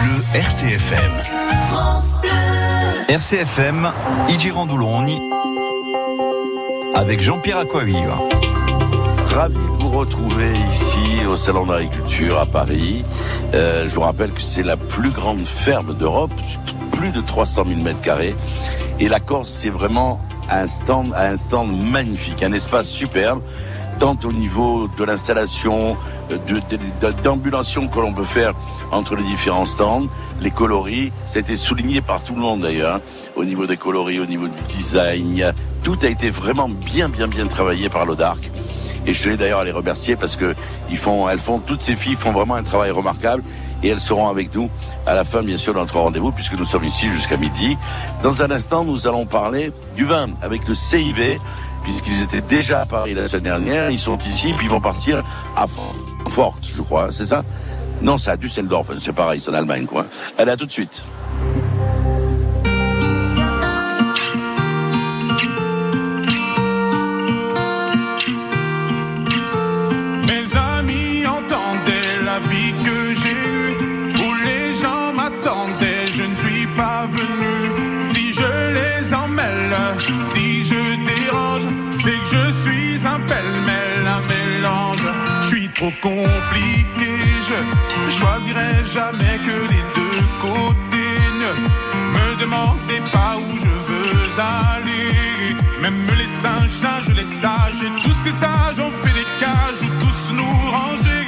Bleu RCFM. France Bleu. RCFM, avec Jean-Pierre Aquaviva. Ravi de vous retrouver ici au Salon d'agriculture à Paris. Euh, je vous rappelle que c'est la plus grande ferme d'Europe, plus de 300 000 mètres carrés. Et la Corse, c'est vraiment un stand, un stand magnifique, un espace superbe tant au niveau de l'installation, d'ambulation que l'on peut faire entre les différents stands, les coloris, c'était souligné par tout le monde d'ailleurs, hein. au niveau des coloris, au niveau du design, tout a été vraiment bien, bien, bien travaillé par l'Odarc. Et je tenais d'ailleurs à les remercier parce que ils font, elles font, toutes ces filles font vraiment un travail remarquable et elles seront avec nous à la fin, bien sûr, de notre rendez-vous puisque nous sommes ici jusqu'à midi. Dans un instant, nous allons parler du vin avec le CIV puisqu'ils étaient déjà à Paris la semaine dernière. Ils sont ici, puis ils vont partir à Francfort, je crois, c'est ça? Non, c'est à Düsseldorf, c'est pareil, c'est en Allemagne, quoi. Allez, à tout de suite. Trop compliqué. Je choisirai jamais que les deux côtés. Ne me demandez pas où je veux aller. Même les singes, sages, les sages, tous ces sages ont fait des cages où tous nous ranger.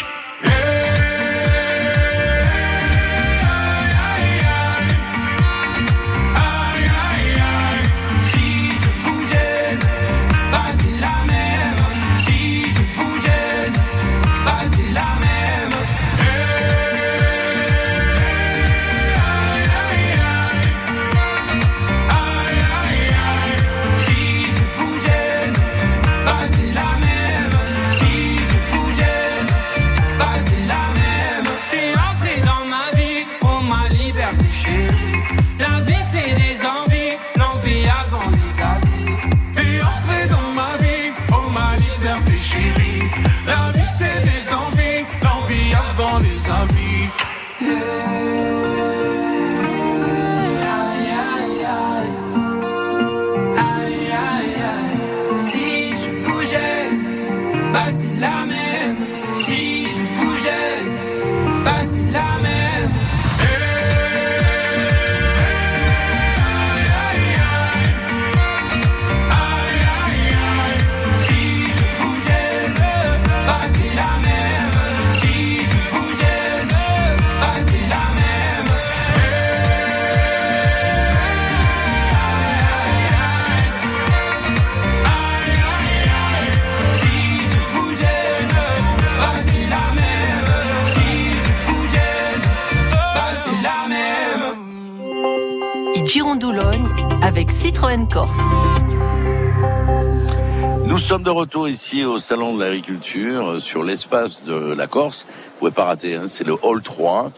Retour ici au Salon de l'Agriculture euh, sur l'espace de la Corse. Vous pouvez pas rater, hein, c'est le Hall 3.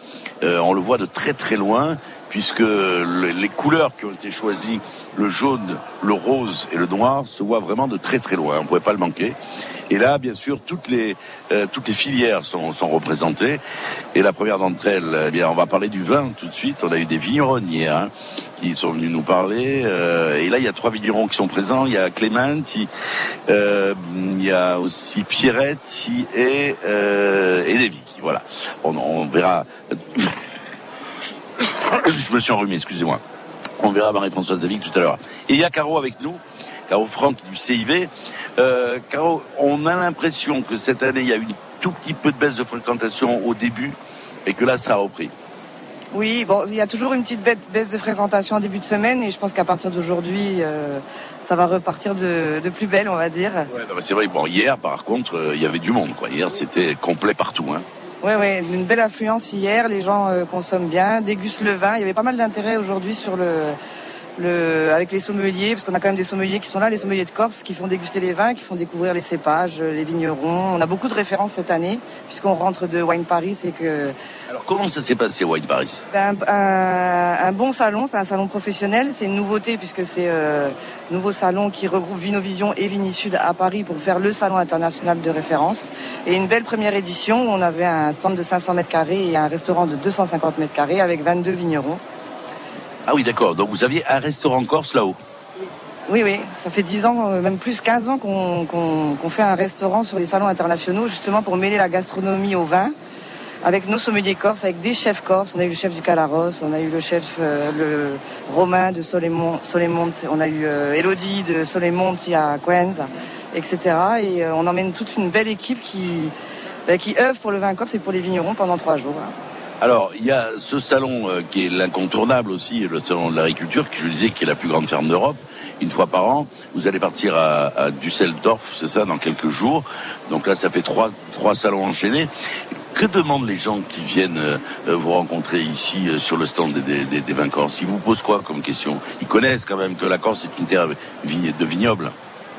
Euh, on le voit de très très loin puisque les couleurs qui ont été choisies, le jaune, le rose et le noir, se voient vraiment de très très loin. On ne pouvait pas le manquer. Et là, bien sûr, toutes les, euh, toutes les filières sont, sont, représentées. Et la première d'entre elles, eh bien, on va parler du vin tout de suite. On a eu des vigneronniers hein, sont venus nous parler. Euh, et là, il y a trois vignerons qui sont présents. Il y a Clément, euh, il y a aussi Pierrette et, euh, et. Voilà. On, verra. Je me suis enrhumé, excusez-moi. On verra Marie-Françoise David tout à l'heure. Et il y a Caro avec nous, Caro Franck du CIV. Euh, Caro, on a l'impression que cette année, il y a eu un tout petit peu de baisse de fréquentation au début et que là, ça a repris. Oui, bon, il y a toujours une petite baisse de fréquentation en début de semaine et je pense qu'à partir d'aujourd'hui, euh, ça va repartir de, plus belle, on va dire. Ouais, c'est vrai. Bon, hier, par contre, euh, il y avait du monde. Quoi. Hier, c'était complet partout. Hein. Oui, ouais, une belle affluence hier. Les gens euh, consomment bien, dégustent le vin. Il y avait pas mal d'intérêt aujourd'hui sur le, le, avec les sommeliers, parce qu'on a quand même des sommeliers qui sont là, les sommeliers de Corse, qui font déguster les vins, qui font découvrir les cépages, les vignerons. On a beaucoup de références cette année, puisqu'on rentre de Wine Paris et que. Alors comment ça s'est passé Wine Paris? Ben, un, bon salon, c'est un salon professionnel, c'est une nouveauté puisque c'est euh, un nouveau salon qui regroupe Vinovision et Vinisud à Paris pour faire le salon international de référence. Et une belle première édition où on avait un stand de 500 mètres carrés et un restaurant de 250 mètres carrés avec 22 vignerons. Ah oui, d'accord. Donc vous aviez un restaurant corse là-haut oui, oui, ça fait 10 ans, euh, même plus 15 ans qu'on fait un restaurant sur les salons internationaux, justement pour mêler la gastronomie au vin, avec nos sommeliers corses, avec des chefs corses. On a eu le chef du Calaros, on a eu le chef euh, le Romain de Solémont, on a eu euh, Elodie de Solemonti à Quenz, etc. Et on emmène toute une belle équipe qui, bah, qui œuvre pour le vin corse et pour les vignerons pendant trois jours. Alors, il y a ce salon euh, qui est l'incontournable aussi, le salon de l'agriculture, qui je disais qui est la plus grande ferme d'Europe, une fois par an. Vous allez partir à, Düsseldorf, c'est ça, dans quelques jours. Donc là, ça fait trois, salons enchaînés. Que demandent les gens qui viennent euh, vous rencontrer ici euh, sur le stand des, des, vins corses? Ils vous posent quoi comme question? Ils connaissent quand même que la Corse est une terre de vignobles.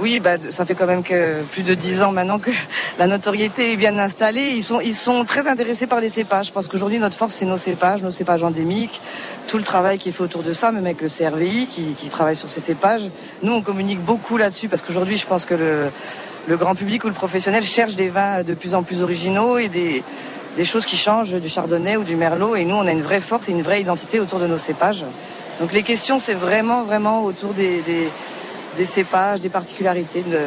Oui, bah, ça fait quand même que plus de dix ans maintenant que la notoriété est bien installée. Ils sont, ils sont très intéressés par les cépages. Je pense qu'aujourd'hui, notre force, c'est nos cépages, nos cépages endémiques, tout le travail qui est fait autour de ça, même avec le CRVI qui, travaille sur ces cépages. Nous, on communique beaucoup là-dessus parce qu'aujourd'hui, je pense que le, grand public ou le professionnel cherche des vins de plus en plus originaux et des, choses qui changent du chardonnay ou du merlot. Et nous, on a une vraie force et une vraie identité autour de nos cépages. Donc les questions, c'est vraiment, vraiment autour des des cépages, des particularités de...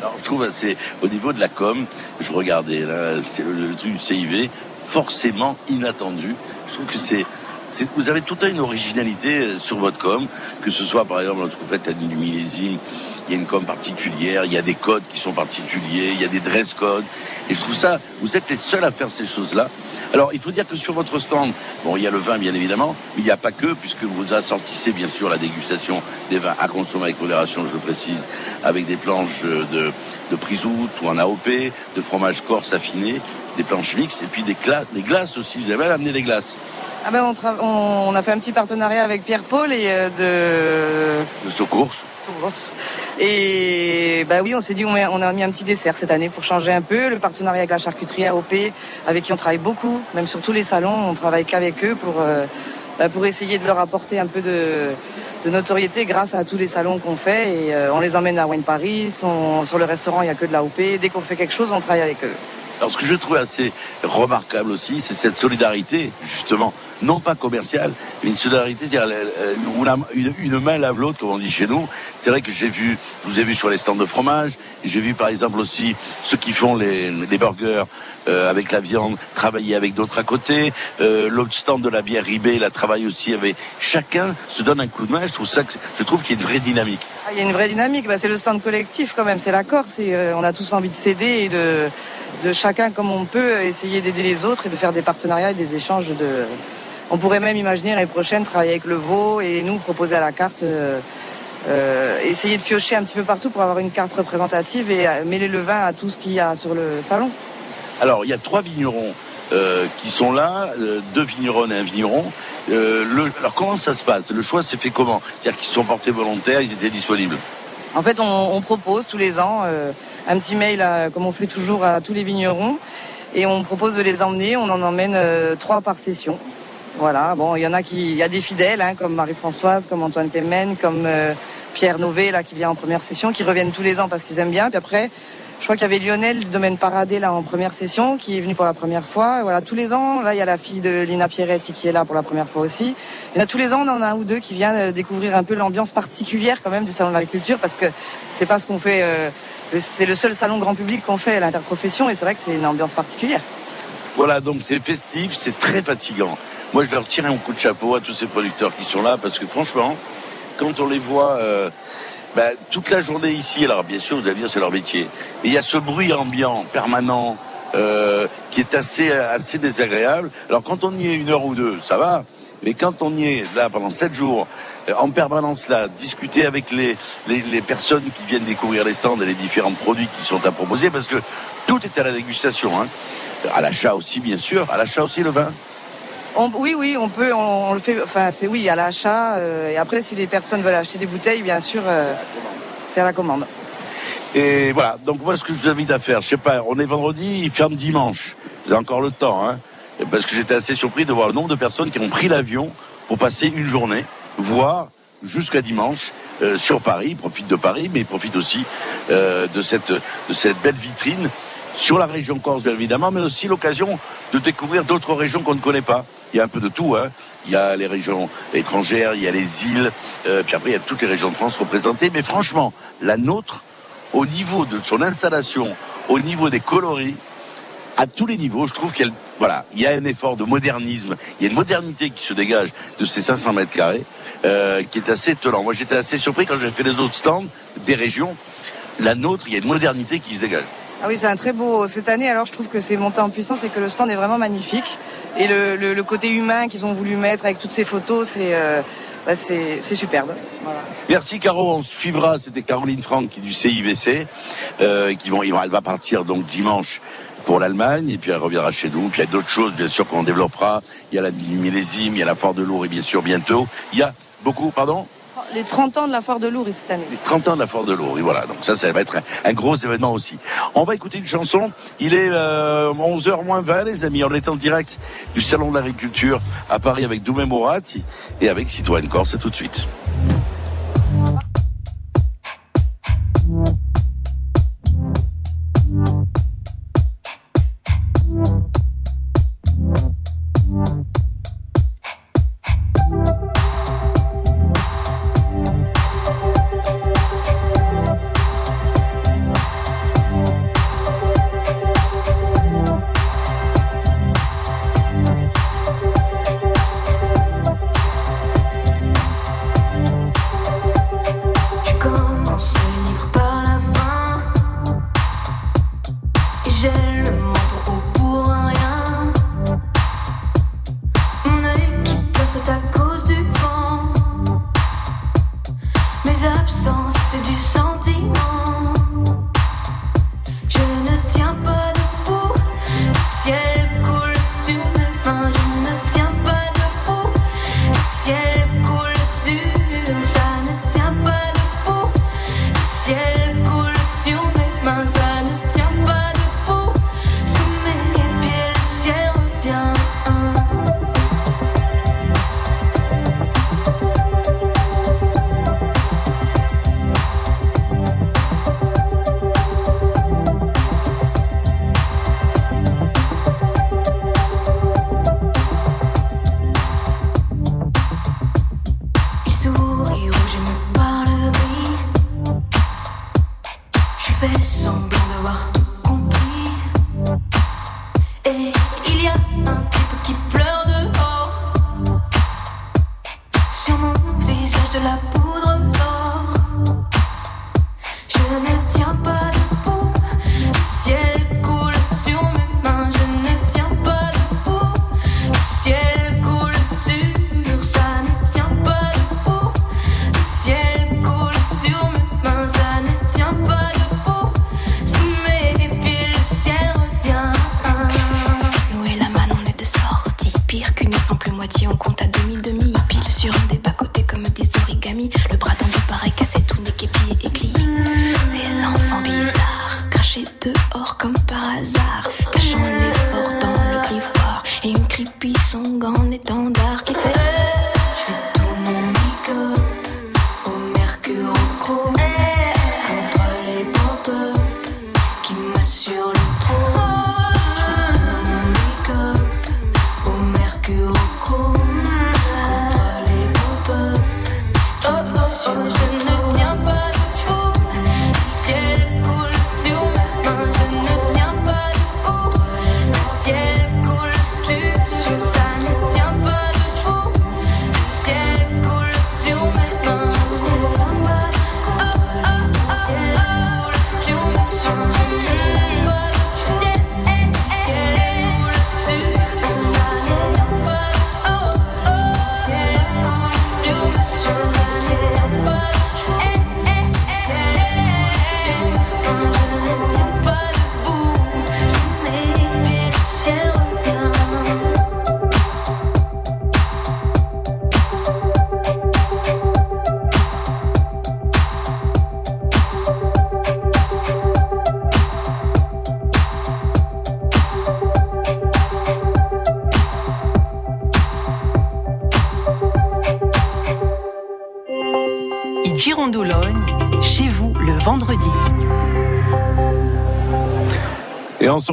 Alors, je trouve, c'est au niveau de la com, je regardais là, le, truc du CIV, forcément inattendu. Je trouve que c'est vous avez toute une originalité euh, sur votre com, que ce soit par exemple lorsque vous faites la nuit du millésime, il y a une com particulière, il y a des codes qui sont particuliers, il y a des dress codes. Et je trouve ça, vous êtes les seuls à faire ces choses-là. Alors, il faut dire que sur votre stand, bon, il y a le vin, bien évidemment, mais il n'y a pas que, puisque vous assortissez, bien sûr, la dégustation des vins à consommer avec modération, je le précise, avec des planches de, de prisout ou en AOP, de fromage corse affiné, des planches mixtes, et puis des, des glaces aussi. Vous avez même amené des glaces. Ah ben on, on, a fait un petit partenariat avec Pierre-Paul et euh, de... De Secours. Et bah oui, on s'est dit on, on, a mis un petit dessert cette année pour changer un peu. Le partenariat avec la charcuterie AOP, avec qui on travaille beaucoup, même sur tous les salons, on travaille qu'avec eux pour, euh, bah, pour essayer de leur apporter un peu de, de notoriété grâce à tous les salons qu'on fait. Et euh, on les emmène à Wine Paris, sur le restaurant il n'y a que de l'AOP. Dès qu'on fait quelque chose, on travaille avec eux. Alors ce que je trouve assez remarquable aussi, c'est cette solidarité, justement, non pas commerciale, mais une solidarité, où une, main lave l'autre, comme on dit chez nous. C'est vrai que j'ai vu, je vous ai vu sur les stands de fromage, j'ai vu par exemple aussi ceux qui font les, burgers euh, avec la viande travailler avec d'autres à côté. Euh, L'autre stand de la bière Ribé, la travaille aussi avec. Chacun se donne un coup de main. Je trouve ça, je trouve qu'il y a une vraie dynamique. Ah, il y a une vraie dynamique. Bah, c'est le stand collectif quand même. C'est la Corse. Euh, on a tous envie de s'aider et de chacun comme on peut essayer d'aider les autres et de faire des partenariats et des échanges. On pourrait même imaginer l'année prochaine travailler avec le veau et nous proposer à la carte. Euh, euh, essayer de piocher un petit peu partout pour avoir une carte représentative et euh, mêler le vin à tout ce qu'il y a sur le salon. Alors, il y a trois vignerons qui sont là, deux vignerons et un vigneron. Alors, comment ça se passe? Le choix s'est fait comment? C'est-à-dire qu'ils sont portés volontaires, ils étaient disponibles? En fait, on, propose tous les ans un petit mail, comme on fait toujours à tous les vignerons, et on propose de les emmener. On en emmène euh, trois par session. Voilà, bon, il y en a qui, il y a des fidèles, hein, comme Marie-Françoise, comme Antoine Temen, comme euh, Pierre Nové, là, qui vient en première session, qui reviennent tous les ans parce qu'ils aiment bien. Puis après, je crois qu'il y avait Lionel, domaine Paradé, là, en première session, qui est venu pour la première fois. Et voilà, tous les ans, là, il y a la fille de Lina Pierretti qui est là pour la première fois aussi. En a tous les ans, on en a un ou deux qui viennent euh, découvrir un peu l'ambiance particulière, quand même, du Salon de l'agriculture, parce que c'est pas ce qu'on fait, euh, c'est le seul salon grand public qu'on fait à l'interprofession, et c'est vrai que c'est une ambiance particulière. Voilà, donc c'est festif, c'est très fatigant. Moi, je leur tire un coup de chapeau à tous ces producteurs qui sont là, parce que franchement, quand on les voit... Euh, ben, toute la journée ici, alors bien sûr, vous allez dire c'est leur métier, mais il y a ce bruit ambiant permanent euh, qui est assez assez désagréable. Alors quand on y est une heure ou deux, ça va, mais quand on y est là pendant sept jours, euh, en permanence là, discuter avec les, les, les, personnes qui viennent découvrir les stands et les différents produits qui sont à proposer, parce que tout est à la dégustation, hein. à l'achat aussi bien sûr, à l'achat aussi le vin. Oui, oui, on peut, on, le fait. Enfin, c'est oui à l'achat. Euh, et après, si les personnes veulent acheter des bouteilles, bien sûr, euh, c'est à la commande. Et voilà. Donc moi, ce que je vous invite à faire, je sais pas, on est vendredi, il ferme dimanche. Avez encore le temps, hein Parce que j'étais assez surpris de voir le nombre de personnes qui ont pris l'avion pour passer une journée, voire jusqu'à dimanche euh, sur Paris. Ils profitent de Paris, mais ils profitent aussi de cette belle vitrine sur la région Corse, bien évidemment, mais aussi l'occasion de découvrir d'autres régions qu'on ne connaît pas. Il y a un peu de tout. Hein. Il y a les régions étrangères, il y a les îles, euh, puis après il y a toutes les régions de France représentées. Mais franchement, la nôtre, au niveau de son installation, au niveau des coloris, à tous les niveaux, je trouve qu'il voilà, il y a un effort de modernisme, il y a une modernité qui se dégage de ces 500 mètres carrés, euh, qui est assez étonnant. Moi, j'étais assez surpris quand j'ai fait les autres stands des régions. La nôtre, il y a une modernité qui se dégage. Ah oui, c'est un très beau. Cette année, alors je trouve que c'est monté en puissance et que le stand est vraiment magnifique. Et le, le, côté humain qu'ils ont voulu mettre avec toutes ces photos, c'est euh, bah, superbe. Voilà. Merci Caro, on suivra. C'était Caroline Franck qui du CIBC, euh, qui vont, elle va partir donc dimanche pour l'Allemagne et puis elle reviendra chez nous. Puis il y a d'autres choses bien sûr qu'on développera. Il y a la millésime, il y a la Fort de Lourdes et bien sûr bientôt. Il y a beaucoup, pardon? Les 30 ans de la foire de Lourdes cette année. Les 30 ans de la foire de Lourdes, voilà. Donc ça, ça va être un, gros événement aussi. On va écouter une chanson. Il est euh, 11h moins 20, les amis. On est en direct du Salon de l'Agriculture à Paris avec Doumé Morat et avec Citroën Corse. tout de suite.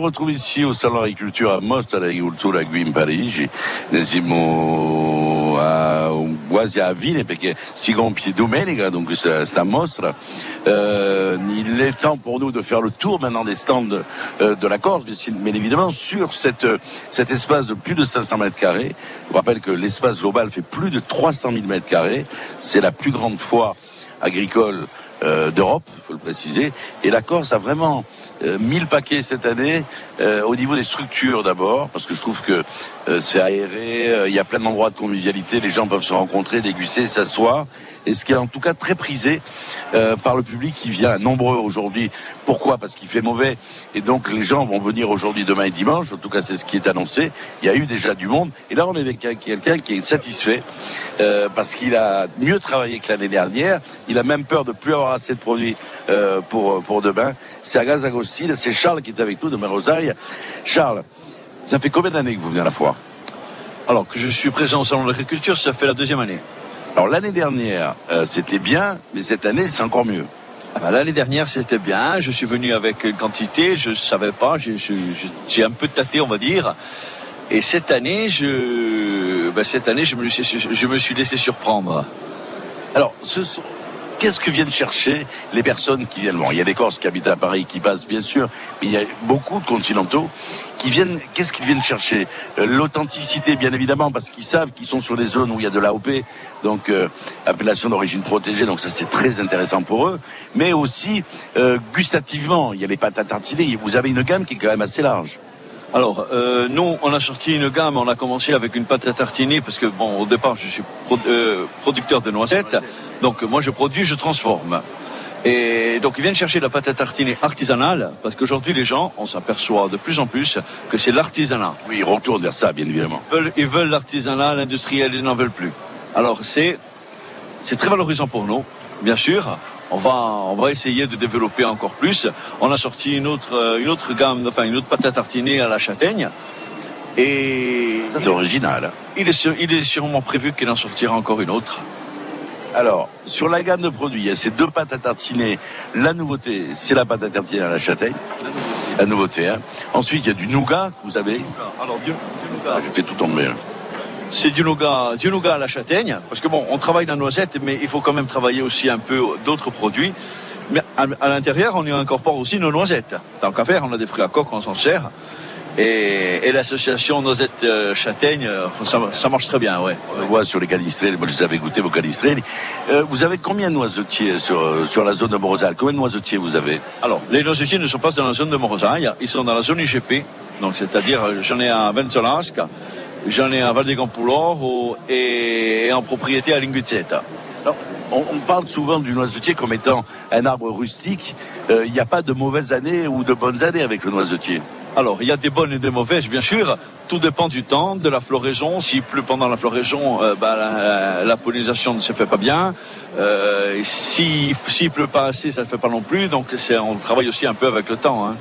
Retrouve ici au Salon Agriculture a Mostra dell'Agricoltura qui in Parigi. Siamo a, quasi a Ville perché si compie domenica, donc c'est un mostra. Euh, il est temps pour nous de faire le tour maintenant des stands euh, de la Corse, bien évidemment sur cet espace de plus de 500 mètres carrés. Je vous rappelle que l'espace global fait plus de 300 000 mètres carrés. C'est la plus grande foire agricole euh, d'Europe, faut le préciser. Et la Corse a vraiment 1000 paquets cette année euh, au niveau des structures d'abord, parce que je trouve que euh, c'est aéré, euh, il y a plein d'endroits de convivialité, les gens peuvent se rencontrer, déguster, s'asseoir. Et ce qui est en tout cas très prisé euh, par le public qui vient nombreux aujourd'hui. Pourquoi? Parce qu'il fait mauvais. Et donc les gens vont venir aujourd'hui, demain et dimanche. En tout cas, c'est ce qui est annoncé. Il y a eu déjà du monde. Et là, on est avec quelqu'un qui est satisfait euh, parce qu'il a mieux travaillé que l'année dernière. Il a même peur de plus avoir assez de produits euh, pour, pour demain. C'est Agaz Agostine, c'est Charles qui est avec nous de Rosaire. Charles, ça fait combien d'années que vous venez à la foire Alors que je suis présent au Salon de l'Agriculture, ça fait la deuxième année. Alors l'année dernière, euh, c'était bien, mais cette année, c'est encore mieux. Ah ben, L'année dernière, c'était bien. Je suis venu avec une quantité, je ne savais pas, j'ai- un peu tâté, on va dire. Et cette année, je, ben, cette année, je me, suis, je me suis laissé surprendre. Alors, ce sont- qu'est-ce que viennent chercher les personnes qui viennent il y a des Corses qui habitent à Paris, qui passent, bien sûr, mais il y a beaucoup de continentaux qui viennent. Qu'est-ce qu'ils viennent chercher? Euh, L'authenticité, bien évidemment, parce qu'ils savent qu'ils sont sur des zones où il y a de l'AOP, donc euh, appellation d'origine protégée, donc ça c'est très intéressant pour eux. Mais aussi euh, gustativement, il y a les pâtes à tartiner. Vous avez une gamme qui est quand même assez large. Alors, euh, nous, on a sorti une gamme, on a commencé avec une pâte à tartiner, parce que, bon, au départ, je suis pro- euh, producteur de noisettes. Donc, moi, je produis, je transforme. Et donc, ils viennent chercher la pâte à tartiner artisanale, parce qu'aujourd'hui, les gens, on s'aperçoit de plus en plus que c'est l'artisanat. Oui, ils retournent vers ça, bien évidemment. Ils veulent, l'artisanat, l'industriel, ils n'en veulent plus. Alors, c'est très valorisant pour nous, bien sûr. On va, on va essayer de développer encore plus. On a sorti une autre, euh, une autre gamme, enfin, une autre pâte à tartiner à la châtaigne. Et c'est original. hein. il est, sûr- il est sûrement prévu qu'il en sortira encore une autre. Alors, sur la gamme de produits, il y a ces deux pâtes à tartiner. La nouveauté, c'est la pâte à tartiner à la châtaigne. La nouveauté. Hein. Ensuite, il y a du nougat, vous savez. Alors, du, Ah, je fais tout tomber. hein. C'est du nougat, du nougat à la châtaigne, parce que bon, on travaille la noisette, mais il faut quand même travailler aussi un peu d'autres produits. Mais à, à l'intérieur, on y incorpore aussi nos noisettes. Tant qu'à faire, on a des fruits à coque, on s'en sert. Et, et l'association noisette euh, châtaigne, euh, ça, ça marche très bien, ouais. On le voit sur les canistrelles. Moi, je les avais goûtés, vos canistrelles. Euh, vous avez combien de noisetiers sur, sur la zone de Morosal Combien de noisetiers vous avez? Alors, les noisetiers ne sont pas dans la zone de Morosaille, ils sont dans la zone IGP. Donc, c'est-à-dire, j'en ai à Vensolasca, j'en ai à Val Campoulor et, en propriété à Linguizzetta. Alors, on, on parle souvent du noisetier comme étant un arbre rustique. Euh, Il n'y a pas de mauvaises années ou de bonnes années avec le noisetier. Alors, il y a des bonnes et des mauvaises, bien sûr. Tout dépend du temps, de la floraison. S'il pleut pendant la floraison, euh, bah, la, pollinisation ne se fait pas bien. Euh, et si- S'il pleut pas assez, ça ne le fait pas non plus. Donc, on travaille aussi un peu avec le temps. hein.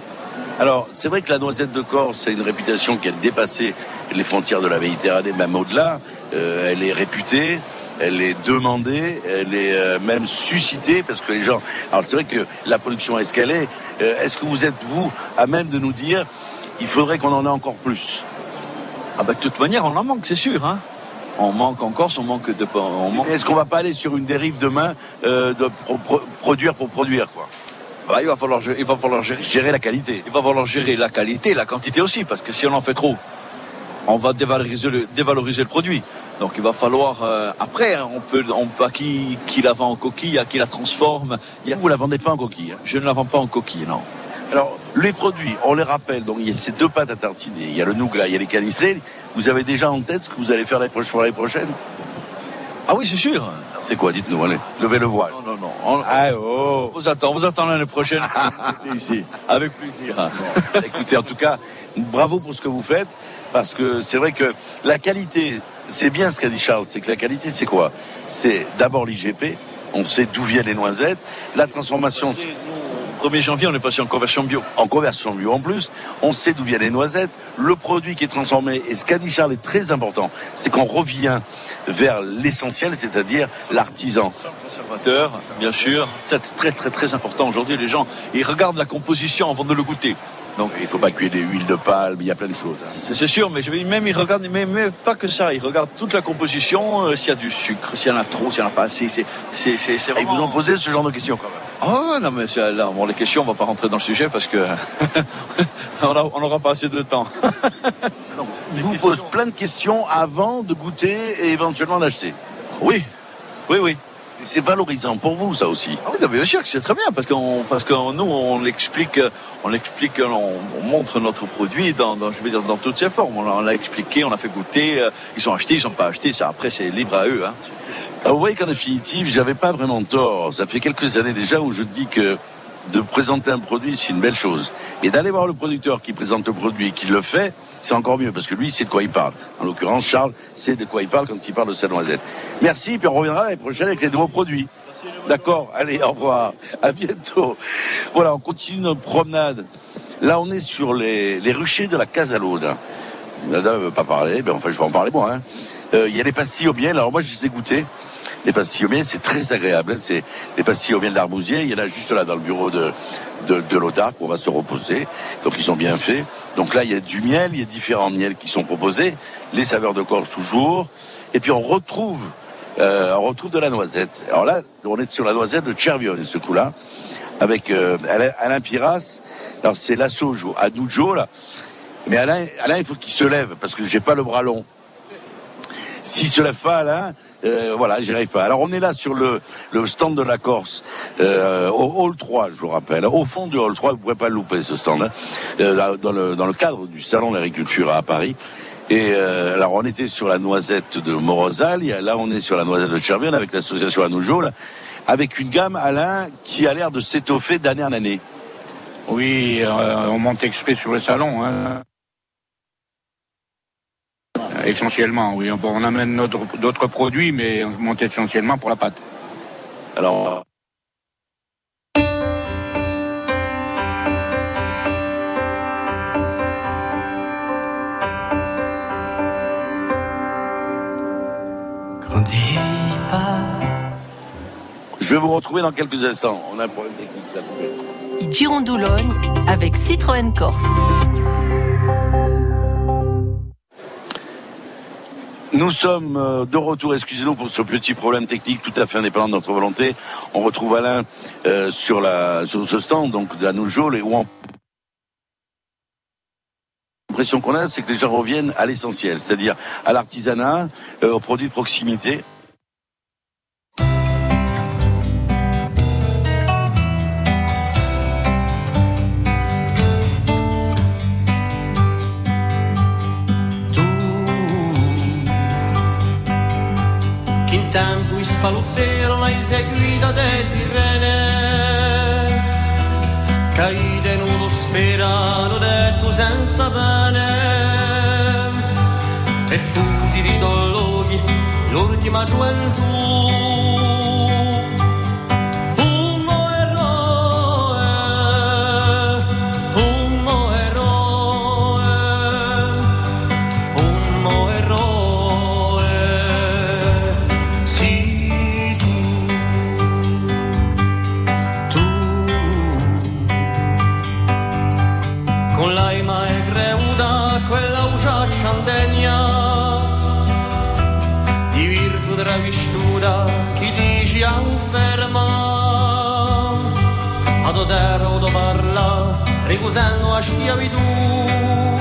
Alors, c'est vrai que la noisette de Corse, c'est une réputation qui a dépassé les frontières de la Méditerranée, même au-delà. Euh, elle est réputée, elle est demandée, elle est euh, même suscitée, parce que les gens... Alors, c'est vrai que la production a escalé. Euh, Est-ce que vous êtes, vous, à même de nous dire, il faudrait qu'on en ait encore plus? Ah bah, de toute manière, on en manque, c'est sûr. Hein. On manque en Corse, on manque de... On manque... Est-ce qu'on va pas aller sur une dérive demain de pro- pro- produire pour produire, quoi? Bah, il, va falloir, gérer- il va falloir gérer. Gérer la qualité. Il va falloir gérer la qualité et la quantité aussi, parce que si on en fait trop, on va dévaloriser le, dévaloriser le produit. Donc il va falloir. euh, après, on peut, on peut à qui, qui la vend en coquille, à qui la transforme. Il y a- Vous la vendez pas en coquille. hein je ne la vends pas en coquille, non. Alors, les produits, on les rappelle, donc il y a ces deux pâtes à tartiner, il y a le nougat, il y a les canistrés. Vous avez déjà en tête ce que vous allez faire l'année prochaine pour l'année prochaine Ah oui, c'est sûr. C'est quoi Dites-nous, allez, levez le voile. Non, non, non. On, Ah oh on vous attend, on vous attend l'année prochaine. ici, avec plaisir. Écoutez, en tout cas, bravo pour ce que vous faites, parce que c'est vrai que la qualité, c'est bien ce qu'a dit Charles, c'est que la qualité, c'est quoi? C'est d'abord l'IGP, on sait d'où viennent les noisettes, la transformation 1er janvier, on est passé en conversion bio. en conversion bio en plus, on sait d'où viennent les noisettes, le produit qui est transformé, et ce qu'a dit Charles est très important, c'est qu'on revient vers l'essentiel, c'est-à-dire l'artisan. Conservateur, bien sûr. C'est très, très, très important aujourd'hui. Les gens, ils regardent la composition avant de le goûter. Donc il ne faut pas cuire des huiles de palme, il y a plein de choses. hein. C'est sûr, mais je vais même ils regardent, mais, mais pas que ça, ils regardent toute la composition, euh, s'il y a du sucre, s'il y en a trop, s'il y en a pas assez. C'est, c'est, c'est, c'est Et vous ont posé ce genre de questions quand même. Ah non, mais là, bon, les questions, on va pas rentrer dans le sujet parce que on n'aura pas assez de temps. Ils vous posent plein de questions avant de goûter et éventuellement d'acheter. Oui, oui, oui. C'est valorisant pour vous, ça aussi. Ah oui, non, mais bien sûr que c'est très bien parce qu'on parce que nous on l'explique on l'explique on, on montre notre produit dans, dans- je veux dire dans toutes ses formes on l'a- on l'a expliqué on l'a fait goûter euh, ils sont achetés ils sont pas achetés ça après c'est libre à eux hein. Alors, vous voyez qu'en définitive, j'avais pas vraiment tort. Ça fait quelques années déjà où je dis que de présenter un produit, c'est une belle chose. Mais d'aller voir le producteur qui présente le produit et qui le fait, c'est encore mieux parce que lui, sait de quoi il parle. En l'occurrence, Charles sait de quoi il parle quand il parle de sa noisette. Merci, puis on reviendra l'année prochaine avec les nouveaux produits. D'accord? Allez, au revoir. À bientôt. Voilà, on continue notre promenade. Là, on est sur les, ruchers de la Casalaude. La dame ne veut pas parler, ben enfin, je vais en parler moi. hein. Euh, Il y a les pastilles au miel. Alors moi, je les ai goûtées. Les pastilles au miel, c'est très agréable. hein. C'est les pastilles au miel d'Arbousier. Il y en a juste là dans le bureau de, de, de l'Audarc on va se reposer. Donc ils sont bien faits. Donc là, il y a du miel, il y a différents miels qui sont proposés. Les saveurs de Corse toujours. Et puis on retrouve, euh, on retrouve de la noisette. Alors là, on est sur la noisette de Cervione, ce coup-là, avec euh, Alain, Alain Piras. Alors c'est l'assaut à Nujo, là. Mais Alain, Alain, il faut qu'il se lève parce que j'ai pas le bras long. S'il se lève pas, Alain, euh, voilà, j'y arrive pas. Alors on est là sur le, stand de la Corse, euh, au hall 3, je vous rappelle. Au fond du hall 3, vous ne pourrez pas le louper ce stand, hein, euh, dans, le, cadre du salon d'agriculture à Paris. Et alors on était sur la noisette de a- là on est sur la noisette de Cherbion avec l'association Anoujo, avec une gamme, Alain, qui a l'air de s'étoffer d'année en année. Oui, on monte exprès sur le salon. hein. Euh, Essentiellement, oui. Bon, on amène d'autres produits, mais on monte essentiellement pour la pâte. Alors, Grandis pas. je vais vous retrouver dans quelques instants. On a un problème technique, ça. Girondoulogne avec Citroën Corse. Nous sommes euh, de retour, excusez-nous pour ce petit problème technique tout à fait indépendant de notre volonté. On retrouve Alain euh, sur, la, sur ce stand donc de la Noujo, et où on... L'impression qu'on a, c'est que les gens reviennent à l'essentiel, c'est-à-dire à l'artisanat, euh, aux produits de proximité. tampuis paluzzerola inseguita de sirene Cai tenuto sperano detto senza bene. E fu di dolori l'ultima gioventù. Parla ricusando a schiavitù Uno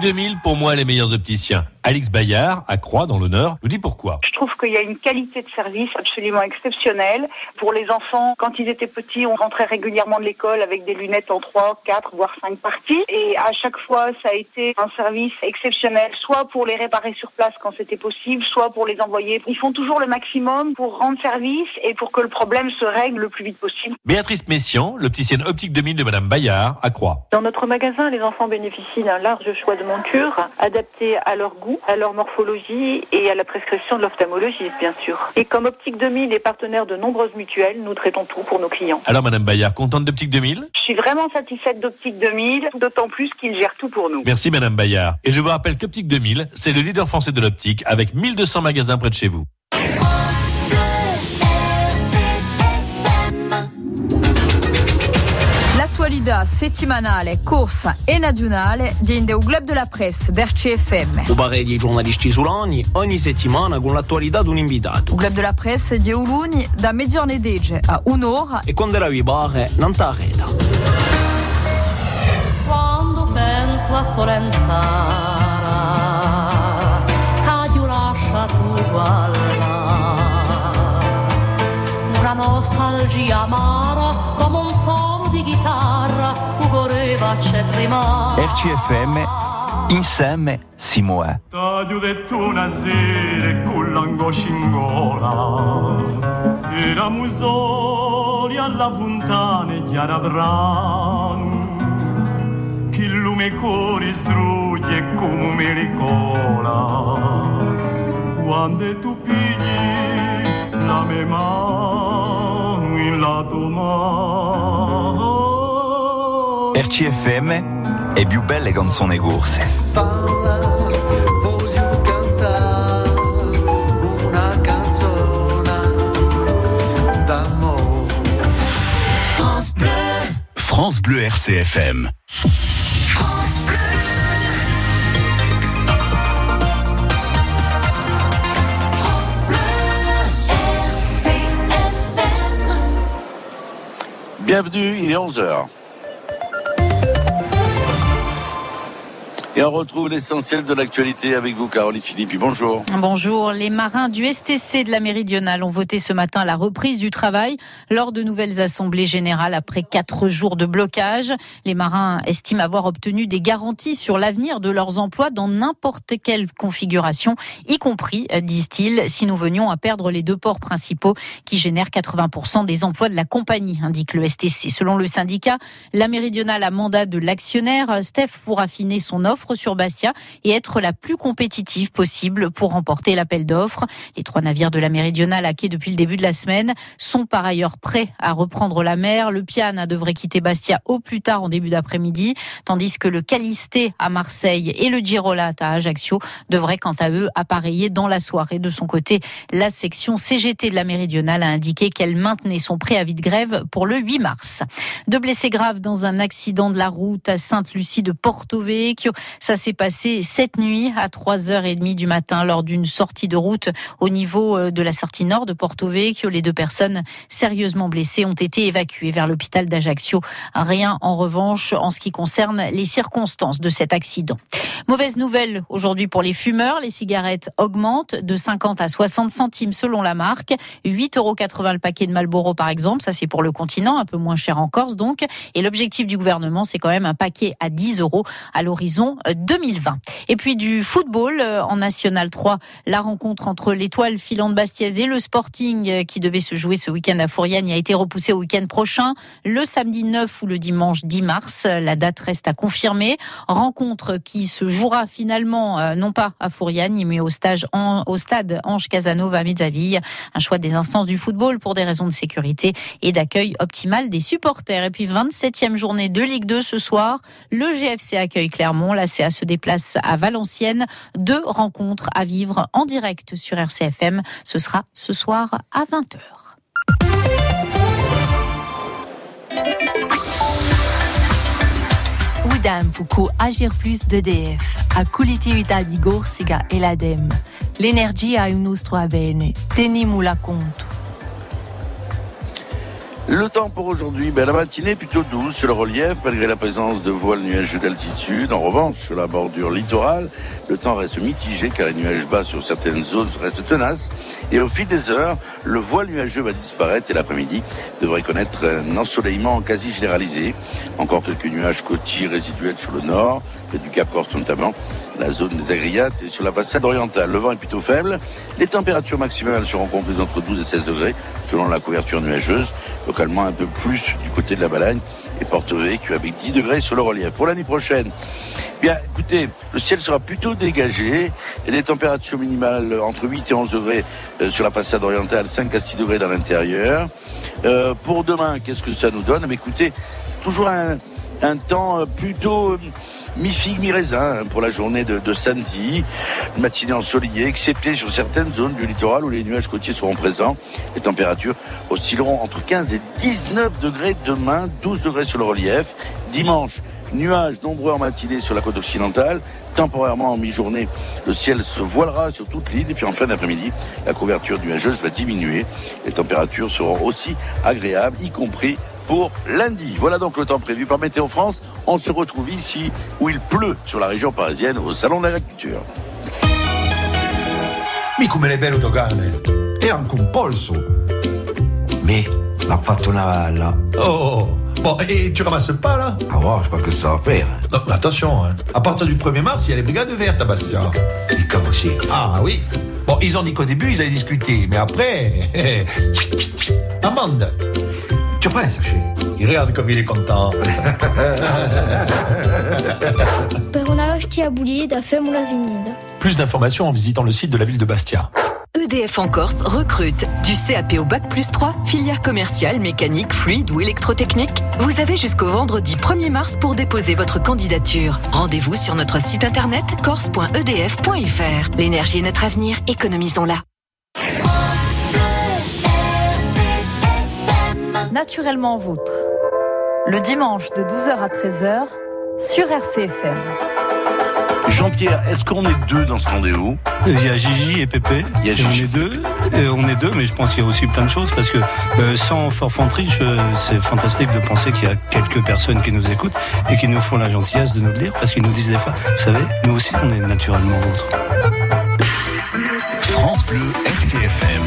2000, pour moi, les meilleurs opticiens. Alix Bayard, à Croix, dans l'honneur, nous dit pourquoi. Je trouve qu'il y a une qualité de service absolument exceptionnelle. Pour les enfants, quand ils étaient petits, on rentrait régulièrement de l'école avec des lunettes en 3, 4, voire 5 parties. Et à chaque fois, ça a été un service exceptionnel, soit pour les réparer sur place quand c'était possible, soit pour les envoyer. Ils font toujours le maximum pour rendre service et pour que le problème se règle le plus vite possible. Béatrice Messian, l'opticienne Optique 2000 de Madame Bayard, à Croix. Dans notre magasin, les enfants bénéficient d'un large choix de montures adaptées à leur goût, à leur morphologie et à la prescription de l'ophtalmologiste, bien sûr. Et comme Optique 2000 est partenaire de nombreuses mutuelles, nous traitons tout pour nos clients. Alors, Madame Bayard, contente d'Optique 2000 Je suis vraiment satisfaite d'Optique 2000, d'autant plus qu'ils gèrent tout pour nous. Merci, Madame Bayard. Et je vous rappelle qu'Optique 2000, c'est le leader français de l'optique avec 1200 magasins près de chez vous. L'attualità settimanale, corsa e nazionale un club della presse d'RCFM. Un parere di giornalisti sulani ogni settimana con l'attualità di un invitato. Un club della presse di Uluni da mezz'ora dege a un'ora E quando la vi pare, non t'arreta. Quando penso a Solenzara, Cadio lascia tu guarda, una nostalgia amara come un RCFM, insieme si muove. T'ho detto una sera con l'angoscia in gola Era musoli alla fontana chiara brano Chi lume cuore strugge come mi ricola quando tu pigli la mia mano in la tua mano RCFM è più belle canzoni corse. una canzone d'amore. France Bleu. France Bleu RCFM. Bienvenue, il est 11h. Et on retrouve l'essentiel de l'actualité avec vous, Caroline Philippe. Bonjour. Bonjour. Les marins du STC de la Méridionale ont voté ce matin la reprise du travail lors de nouvelles assemblées générales après quatre jours de blocage. Les marins estiment avoir obtenu des garanties sur l'avenir de leurs emplois dans n'importe quelle configuration, y compris, disent-ils, si nous venions à perdre les deux ports principaux qui génèrent 80% des emplois de la compagnie, indique le STC. Selon le syndicat, la Méridionale a mandat de l'actionnaire. Steph pour affiner son offre sur Bastia et être la plus compétitive possible pour remporter l'appel d'offres. Les trois navires de la Méridionale quai depuis le début de la semaine sont par ailleurs prêts à reprendre la mer. Le Piana devrait quitter Bastia au plus tard en début d'après-midi, tandis que le Calisté à Marseille et le Girolat à Ajaccio devraient quant à eux appareiller dans la soirée. De son côté, la section CGT de la Méridionale a indiqué qu'elle maintenait son préavis de grève pour le 8 mars. Deux blessés graves dans un accident de la route à Sainte-Lucie de Porto Vecchio. Ça s'est passé cette nuit à 3h30 du matin lors d'une sortie de route au niveau euh, de la sortie nord de Porto Vecchio. Les deux personnes sérieusement blessées ont été évacuées vers l'hôpital d'Ajaccio. Rien en revanche en ce qui concerne les circonstances de cet accident. Mauvaise nouvelle aujourd'hui pour les fumeurs. Les cigarettes augmentent de 50 à 60 centimes selon la marque. 8,80 euros le paquet de Marlboro par exemple. Ça c'est pour le continent, un peu moins cher en Corse donc. Et l'objectif du gouvernement c'est quand même un paquet à 10 euros à l'horizon 2020. Et puis du football euh, en National 3, la rencontre entre l'étoile filante Bastiaise et le Sporting euh, qui devait se jouer ce week-end à Fouriane a été repoussée au week-end prochain, le samedi 9 ou le dimanche 10 mars. La date reste à confirmer. Rencontre qui se jouera finalement euh, non pas à Fouriane mais au, stade Ange Casanova Mezzaville. Un choix des instances du football pour des raisons de sécurité et d'accueil optimal des supporters. Et puis 27e journée de Ligue 2 ce soir, le GFC accueille Clermont. CA se déplace à Valenciennes. Deux rencontres à vivre en direct sur RCFM. Ce sera ce soir à 20h. Udam puku agir plus d'EDF. A collettività di Gorsica e l'ADEM. L'energia è un nostro bene. Teniamo la conto. Le temps pour aujourd'hui, ben, la matinée plutôt douce sur le relief, malgré la présence de voiles nuageux d'altitude. En revanche, sur la bordure littorale, le temps reste mitigé car les nuages bas sur certaines zones restent tenaces. Et au fil des heures, le voile nuageux va disparaître et l'après-midi devrait connaître un ensoleillement quasi généralisé. Encore quelques nuages côtiers résiduels sur le nord, et du Cap Corse notamment, la zone des Agriates et sur la façade orientale. Le vent est plutôt faible. Les températures maximales seront comprises entre 12 et 16 degrés selon la couverture nuageuse. Localement un peu plus du côté de la Balagne et Porto Vecchio avec 10 degrés sur le relief. Pour l'année prochaine, bien écoutez, le ciel sera plutôt dégagé et les températures minimales entre 8 et 11 degrés euh, sur la façade orientale, 5 à 6 degrés dans l'intérieur. Euh, pour demain, qu'est-ce que ça nous donne? Mais Écoutez, c'est toujours un, un temps plutôt euh, mi-figue, mi-raisin pour la journée de, samedi. Une matinée ensoleillée, excepté sur certaines zones du littoral où les nuages côtiers seront présents. Les températures oscilleront entre 15 et 19 degrés demain, 12 degrés sur le relief. Dimanche, nuages nombreux en matinée sur la côte occidentale. Temporairement en mi-journée, le ciel se voilera sur toute l'île. Et puis en fin d'après-midi, la couverture nuageuse va diminuer. Les températures seront aussi agréables, y compris pour lundi. Voilà donc le temps prévu par Météo France. On se retrouve ici où il pleut sur la région parisienne au Salon de l'Agriculture. Mi come le bello dogane. E anche un polso. Mais, l'ha fatto una valla. Oh Bon, et tu ramasses pas là? Ah ouais, je sais pas que ça va faire. Non, mais attention, hein. à partir du 1er mars, il y a les brigades vertes à Bastia. Et comme aussi. Ah oui. Bon, ils ont dit qu'au début, ils avaient discuté, mais après. Amande. Tu prends un sachet Il regarde comme il est content. Per una hostia. Plus d'informations en visitant le site de la ville de Bastia. EDF en Corse recrute du CAP au Bac plus 3, filière commerciale, mécanique, fluide ou électrotechnique. Vous avez jusqu'au vendredi 1er mars pour déposer votre candidature. Rendez-vous sur notre site internet corse.edf.fr. L'énergie est notre avenir, économisons-la. Naturellement vôtre. Le dimanche de 12h à 13h sur RCFM. Jean-Pierre, est-ce qu'on est deux dans ce rendez-vous? Il y a Gigi et Pépé. Il y a Et Gigi. On est deux. Et on est deux, mais je pense qu'il y a aussi plein de choses parce que euh, sans forfanterie, je- c'est fantastique de penser qu'il y a quelques personnes qui nous écoutent et qui nous font la gentillesse de nous le dire parce qu'ils nous disent des fois, vous savez, nous aussi on est naturellement vôtres. France Bleu RCFM.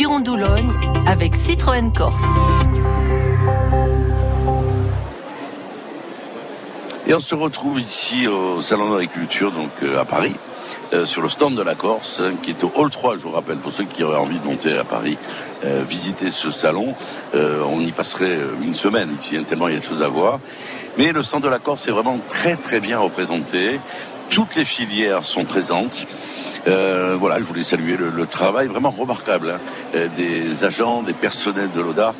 Il Girondoulogne avec Citroën Corse. Et on se retrouve ici au Salon d'agriculture, donc euh, à Paris, euh, sur le stand de la Corse, hein, qui est au Hall 3, je vous rappelle, pour ceux qui auraient envie de monter à Paris, euh, visiter ce salon. Euh, on y passerait euh, une semaine ici, hein, tellement il y a de choses à voir. Mais le stand de la Corse est vraiment très très bien représenté. Toutes les filières sont présentes. Euh, voilà, je voulais saluer le, le travail vraiment remarquable hein, euh, des agents, des personnels de l'ODAR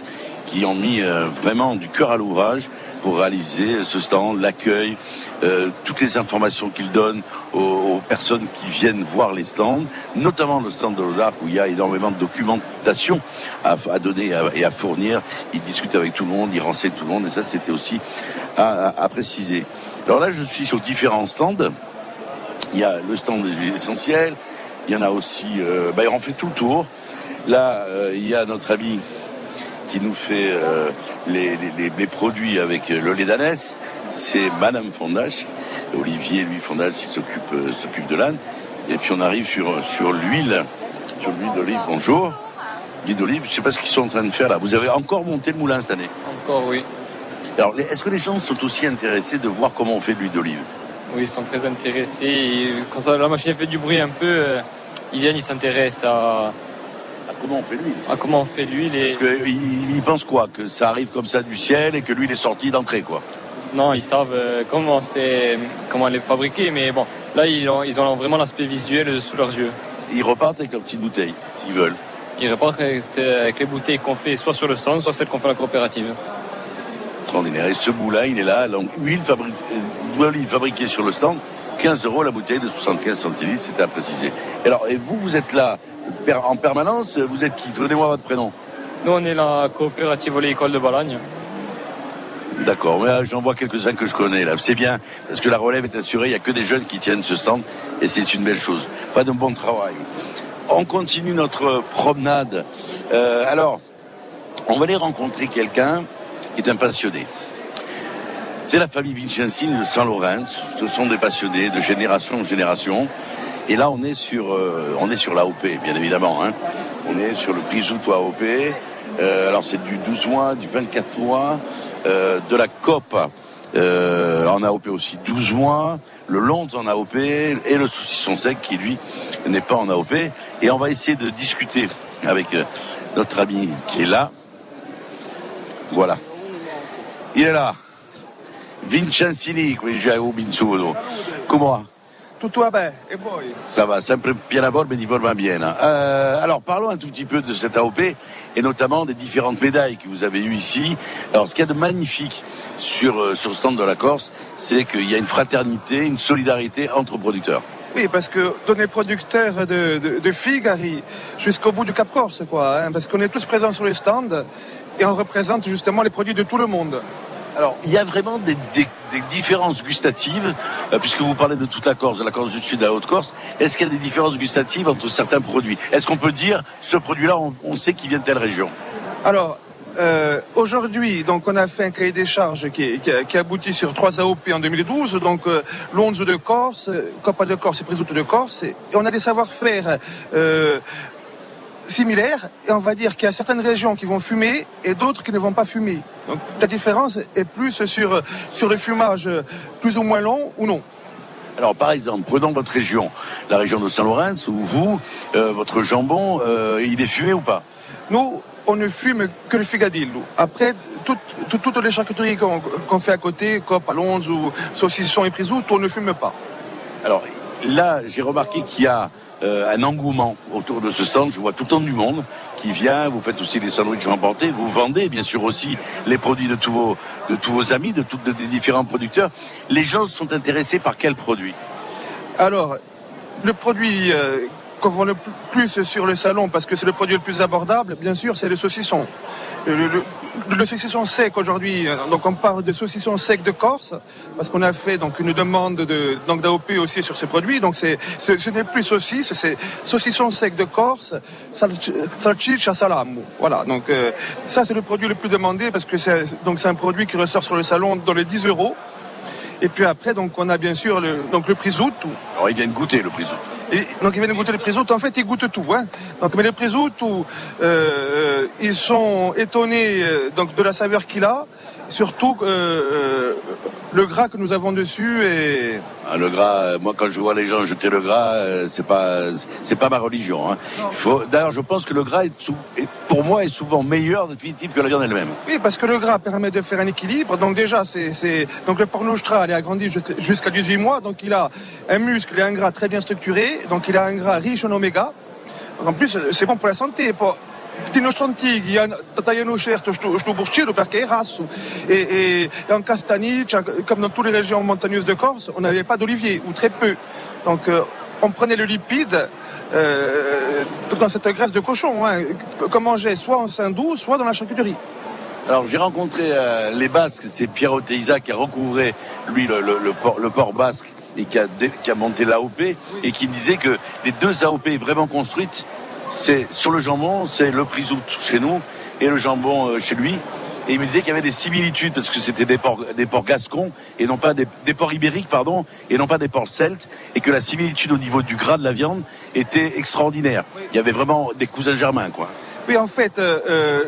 qui ont mis euh, vraiment du cœur à l'ouvrage pour réaliser ce stand, l'accueil, euh, toutes les informations qu'ils donnent aux, aux personnes qui viennent voir les stands, notamment le stand de l'ODAR où il y a énormément de documentation à, à donner et à, fournir. Ils discutent avec tout le monde, ils renseignent tout le monde et ça c'était aussi à- à préciser. Alors là je suis sur différents stands. Il y a le stand des huiles essentielles. Il y en a aussi. Euh, bah, on fait tout le tour. Là, euh, il y a notre ami qui nous fait euh, les, les- les- les produits avec le lait d'ânesse. C'est Madame Fondage. Olivier, lui, Fondage, il s'occupe s'occupe de l'âne. Et puis on arrive sur, sur l'huile, sur l'huile d'olive. Bonjour. L'huile d'olive, je ne sais pas ce qu'ils sont en train de faire là. Vous avez encore monté le moulin cette année? Encore, oui. Alors, est-ce que les gens sont aussi intéressés de voir comment on fait de l'huile d'olive? Oui, ils sont très intéressés. Et quand ça- la machine fait du bruit un peu, euh, ils viennent, ils s'intéressent à... comment on fait l'huile À comment on fait l'huile. Et... Parce qu'ils ils pensent quoi? Que ça arrive comme ça du ciel et que l'huile est sortie d'entrée, quoi. Non, ils savent euh, comment, c'est, comment elle est fabriquée, mais bon, là, ils ont, ils ont vraiment l'aspect visuel sous leurs yeux. Ils repartent avec leurs petites bouteilles, s'ils veulent. Ils repartent avec, euh, les bouteilles qu'on fait soit sur le stand, soit celles qu'on fait à la coopérative. Extraordinaire. Et ce moulin, il est là. Donc, huile fabriquée, d'olive fabriquée sur le stand, 15 euros la bouteille de 75 centilitres, c'était à préciser. Et alors, et vous, vous êtes là en permanence Vous êtes qui? Donnez-moi votre prénom. Nous, on est la coopérative oléicole de Balagne. D'accord, là, j'en vois quelques-uns que je connais là. C'est bien, parce que la relève est assurée, il n'y a que des jeunes qui tiennent ce stand, et c'est une belle chose. Pas de bon travail. On continue notre promenade. Euh, alors, on va aller rencontrer quelqu'un qui est un passionné. C'est la famille Vincenzini de Saint-Laurent. Ce sont des passionnés de génération en génération. Et là, on est sur, euh, on est sur l'AOP, bien évidemment. hein. On est sur le prix AOP. Euh, alors, c'est du 12 mois, du 24 mois, euh, de la COP euh, en AOP aussi 12 mois, le long en AOP et le saucisson sec qui, lui, n'est pas en AOP. Et on va essayer de discuter avec euh, notre ami qui est là. Voilà. Il est là. Vincenzini, come dicevo Binzudo. Come va? Tutto va bene, e voi? Ça va, sempre piena forma e di forma piena. Euh, alors parlons un tout petit peu de cette AOP et notamment des différentes médailles que vous avez eues ici. Alors ce qu'il y a de magnifique sur, euh, sur le stand de la Corse, c'est qu'il y a une fraternité, une solidarité entre producteurs. Oui, parce que donner producteurs de, de, de Figari jusqu'au bout du Cap Corse, quoi, hein, parce qu'on est tous présents sur les stands et on représente justement les produits de tout le monde. Alors, il y a vraiment des, différences gustatives, euh, puisque vous parlez de toute la Corse, de la Corse du Sud à la Haute-Corse. Est-ce qu'il y a des différences gustatives entre certains produits? Est-ce qu'on peut dire, ce produit-là, on, sait qu'il vient de telle région? Alors, euh, aujourd'hui, donc on a fait un cahier des charges qui, aboutit sur trois AOP en 2012, donc euh, de Corse, Coppa de Corse et Prisouto de Corse, on a des savoir-faire euh, similaires, et on va dire qu'il y a certaines régions qui vont fumer et d'autres qui ne vont pas fumer. Donc la différence est plus sur, sur le fumage plus ou moins long ou non. Alors, par exemple, prenons votre région, la région de Saint-Laurent, où vous, euh, votre jambon, euh, il est fumé ou pas? Nous, on ne fume que le figadillo. Après, toutes, toutes- toutes les charcuteries qu'on fait à côté, comme palons ou saucissons et prisous, on ne fume pas. Alors là, j'ai remarqué qu'il y a euh, un engouement autour de ce stand. Je vois tout le temps du monde qui vient. Vous faites aussi des sandwichs emportés. Vous vendez bien sûr aussi les produits de tous vos, amis, de tous des différents producteurs. Les gens sont intéressés par quel produit? Alors, le produit euh, qu'on vend le plus sur le salon, parce que c'est le produit le plus abordable, bien sûr, c'est le saucisson. Le- le saucisson sec aujourd'hui, euh, donc on parle de saucisson sec de Corse, parce qu'on a fait donc une demande de donc d'AOP aussi sur ce produit. Donc c'est ce, n'est plus saucisse, c'est saucisson sec de Corse, salchicha salamo. Voilà. Donc euh, ça c'est le produit le plus demandé parce que c'est donc c'est un produit qui ressort sur le salon dans les 10 euros. Et puis après, donc, on a bien sûr le, donc, le. Alors ils viennent goûter le prisou. Et, donc, ils viennent goûter le prisou. En fait, ils goûtent tout. Hein. Donc, mais le prisou, euh, ils sont étonnés euh, donc, de la saveur qu'il a. Surtout euh, euh, le gras que nous avons dessus. Et... Ah, le gras, euh, moi quand je vois les gens jeter le gras, euh, c'est pas c'est pas ma religion. hein. Il faut- D'ailleurs, je pense que le gras est, sou- pour moi est souvent meilleur définitif que la viande elle-même. Oui, parce que le gras permet de faire un équilibre. Donc déjà, c'est donc le porc noustral est agrandi jusqu'à jusqu'à 18 mois. Donc il a un muscle et un gras très bien structuré. Donc il a un gras riche en oméga. En plus, c'est bon pour la santé. Pour... Ti nostri antichi hanno tagliano certo questo burcello perché è rasso et, et, et en Castaniche, comme dans toutes les régions montagneuses de Corse, on n'avait pas d'olivier ou très peu. Donc euh, on prenait le lipide euh, dans cette graisse de cochon hein, qu'on mangeait soit en sein doux, soit dans la charcuterie. Alors j'ai rencontré euh, les Basques, c'est Pierre Teiza qui a recouvré lui le, le- le port, le port basque et qui a, qui a monté l'AOP et qui me disait que les deux AOP vraiment construites, c'est sur le jambon, c'est le prisou chez nous et le jambon euh, chez lui. Et il me disait qu'il y avait des similitudes parce que c'était des ports, des ports gascons et non pas des, des ports ibériques, pardon, et non pas des ports celtes, et que la similitude au niveau du gras de la viande était extraordinaire. Il y avait vraiment des cousins germains, quoi. Oui, en fait, euh, euh,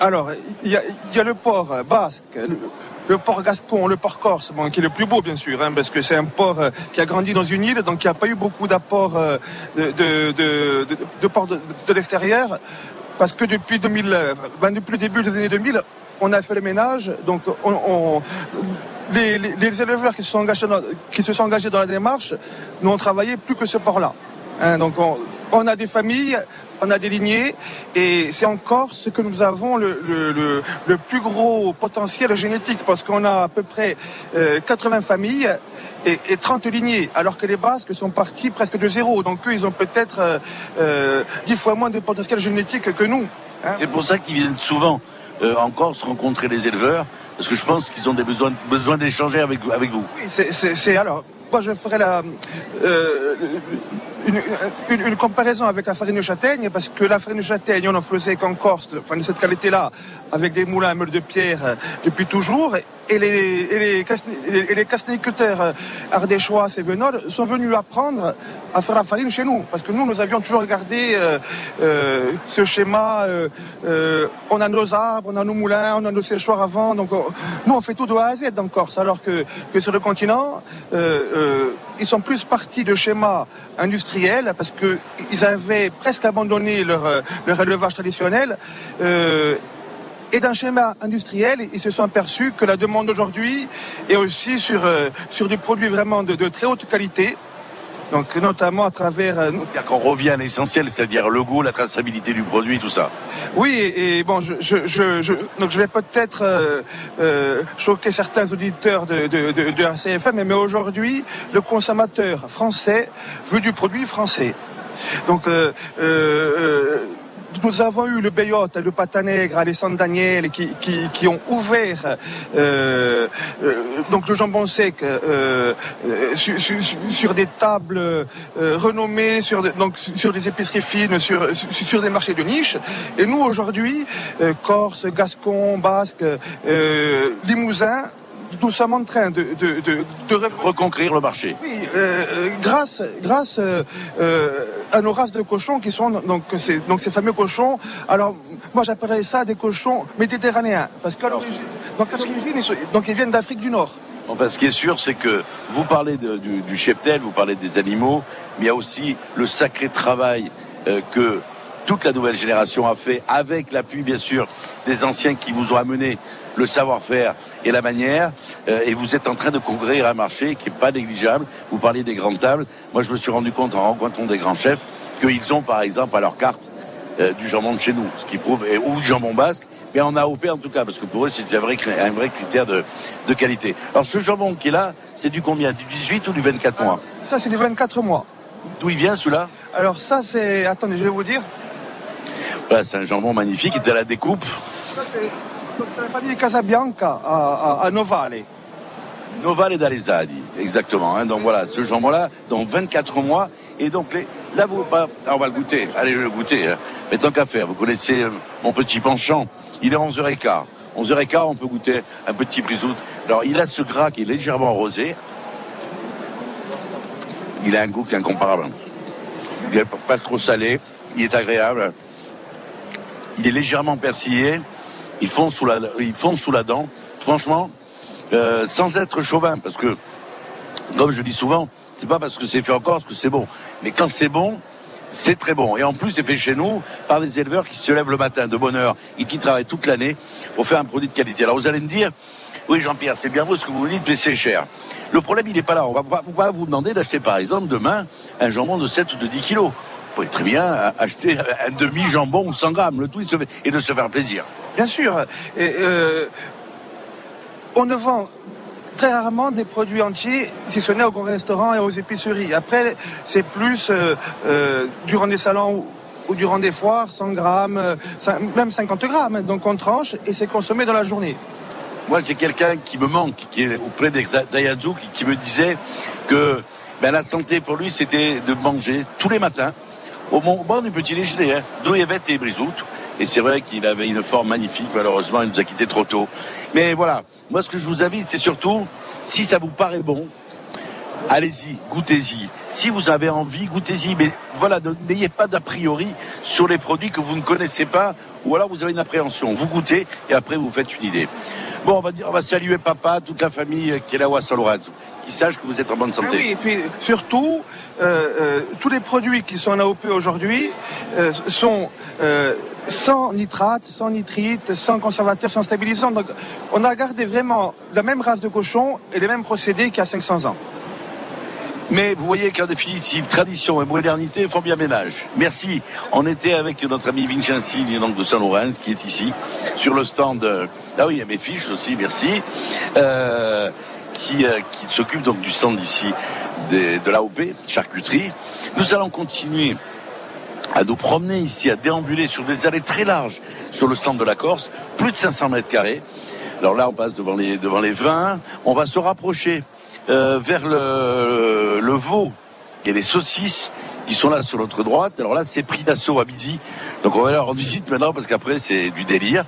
alors, il y a, il y a le port basque, le, port gascon, le port corse, bon, qui est le plus beau, bien sûr, hein, parce que c'est un port euh, qui a grandi dans une île, donc il n'y a pas eu beaucoup d'apports euh, de, de, de, l'extérieur, parce que depuis, 2000, euh, ben, depuis le début des années 2000, on a fait le ménage, donc on, les, éleveurs qui se, sont engagés dans, la démarche n'ont travaillé plus que ce port-là. Hein, donc on, on a des familles, on a des lignées, et c'est en Corse que nous avons le, le- le- le plus gros potentiel génétique, parce qu'on a à peu près euh, 80 familles et, et 30 lignées, alors que les Basques sont partis presque de zéro. Donc eux, ils ont peut-être euh, euh, 10 fois moins de potentiel génétique que nous. hein. C'est pour ça qu'ils viennent souvent euh, en Corse rencontrer les éleveurs, parce que je pense qu'ils ont des besoins, besoin d'échanger avec, avec vous. Oui, c'est- alors. Moi, je ferai la, euh, une, comparaison avec la farine de châtaigne, parce que la farine de châtaigne, on en faisait qu'en Corse, enfin, de cette qualité-là, avec des moulins à meule de pierre euh, depuis toujours. Et les, et les, et les- euh, sont venus apprendre à faire la farine chez nous. Parce que nous, nous avions toujours regardé euh, ce schéma. on a nos arbres, on a nos moulins, on a nos séchoirs avant. Donc, on- nous, on fait tout de A à Z en Corse. Alors que, que sur le continent, ils sont plus partis de schémas industriels parce qu'ils avaient presque abandonné leur, euh, élevage traditionnel. euh, et d'un schéma industriel, ils se sont aperçus que la demande aujourd'hui est aussi sur, euh, sur des produits vraiment de très haute qualité. Donc notamment à travers... euh, C'est-à-dire qu'on revient à l'essentiel, c'est-à-dire le goût, la traçabilité du produit, tout ça. Oui, et, et bon, je, je, je, je- donc je vais peut-être euh, euh, choquer certains auditeurs de, de, de, de RCFM, mais aujourd'hui, le consommateur français veut du produit français. Donc, euh, euh, nous avons eu le Beyotte, le Patanègre, Alessandre Daniel, qui, qui, qui ont ouvert euh, euh, donc le jambon sec euh, sur, sur- sur des tables renommées, sur, donc sur des épiceries fines, sur, sur, des marchés de niche. Et nous aujourd'hui, Corse, Gascon, Basque, Limousin, nous sommes en train de, de, de, de reconquérir le marché. Oui, euh, grâce, grâce euh, à nos races de cochons qui sont donc ces, donc ces fameux cochons. Alors moi j'appellerais ça des cochons méditerranéens parce qu'à l'origine, donc, ils, sont- donc ils viennent d'Afrique du Nord. Enfin, ce qui est sûr, c'est que vous parlez de- du, du cheptel, vous parlez des animaux, mais il y a aussi le sacré travail euh, que toute la nouvelle génération a fait, avec l'appui bien sûr des anciens qui vous ont amené le savoir-faire et la manière. Euh, et vous êtes en train de conquérir un marché qui n'est pas négligeable. Vous parliez des grandes tables. Moi, je me suis rendu compte en rencontrant des grands chefs qu'ils ont par exemple à leur carte euh, du jambon de chez nous, ce qui prouve, et- ou du jambon basque, mais en AOP en tout cas, parce que pour eux c'est un vrai, cri- un vrai critère de, de qualité. Alors ce jambon qui est là, c'est du combien? Du 18 ou du 24 mois? Ça, c'est des 24 mois. D'où il vient celui-là? Alors ça, c'est... Attendez, je vais vous dire. Voilà, c'est un jambon magnifique, il est à la découpe. C'est la famille Casabianca à, à, à Novale. Novale et d'Alesadi, exactement. hein. Donc voilà, ce jambon-là, dans 24 mois. Et donc les, là, vous, bah, on va le goûter. Allez, je vais le goûter. hein. Mais tant qu'à faire, vous connaissez euh, mon petit penchant. Il est 11h15. 11h15, on peut goûter un petit brisout. Alors, il a ce gras qui est légèrement rosé. Il a un goût qui est incomparable. Il n'est pas trop salé. Il est agréable. Il est légèrement persillé. Il fond sous la, dent. Franchement, euh, sans être chauvin, parce que, comme je dis souvent, c'est pas parce que c'est fait en Corse que c'est bon. Mais quand c'est bon, c'est très bon. Et en plus, c'est fait chez nous par des éleveurs qui se lèvent le matin de bonne heure et qui travaillent toute l'année pour faire un produit de qualité. Alors vous allez me dire, oui Jean-Pierre, c'est bien beau ce que vous dites, mais c'est cher. Le problème, il n'est pas là. On va pas, on va vous demander d'acheter par exemple demain un jambon de 7 ou de 10 kilos. Très bien acheter un demi-jambon ou 100 grammes, le tout et de se faire plaisir. Bien sûr. Et, euh, on ne vend très rarement des produits entiers, si ce n'est aux grands restaurants et aux épiceries. Après, c'est plus euh, euh, durant des salons ou, ou durant des foires, 100 grammes, euh, même 50 grammes. Donc on tranche et c'est consommé dans la journée. Moi, j'ai quelqu'un qui me manque, qui est auprès d'Ayazu, qui, qui me disait que ben, la santé pour lui, c'était de manger tous les matins, au mo- au bord du petit déjeuner, hein, d'ouillevette et brisout. Et c'est vrai qu'il avait une forme magnifique, malheureusement, il nous a quittés trop tôt. Mais voilà, moi, ce que je vous invite, c'est surtout, si ça vous paraît bon, allez-y, goûtez-y. Si vous avez envie, goûtez-y. Mais voilà, n'ayez pas d'a priori sur les produits que vous ne connaissez pas, ou alors vous avez une appréhension. Vous goûtez et après vous faites une idée. Bon, on va dire, on va saluer papa, toute la famille qui est là à San Lorenzo, qui sache que vous êtes en bonne Ah santé. oui, et puis surtout, euh, euh, tous les produits qui sont en AOP aujourd'hui euh, sont sans nitrate, sans nitrite, sans conservateur, sans stabilisant. Donc on a gardé vraiment la même race de cochon et les mêmes procédés qu'il y a 500 ans. Mais vous voyez qu'en définitive, tradition et modernité font bien ménage. Merci. On était avec notre ami Vincenzi, donc de Saint-Laurent, qui est ici, sur le stand. Ah oui, il y a mes fiches aussi, merci. Euh, qui, euh, qui s'occupe donc du stand ici des- de l'AOP, charcuterie. Nous allons continuer à nous promener ici, à déambuler sur des allées très larges sur le stand de la Corse, plus de 500 mètres carrés. Alors là, on passe devant les, devant les vins. On va se rapprocher euh, vers le, le veau et les saucisses qui sont là sur notre droite. Alors là, c'est prix d'assaut à midi. Donc on va leur rendre visite maintenant parce qu'après, c'est du délire.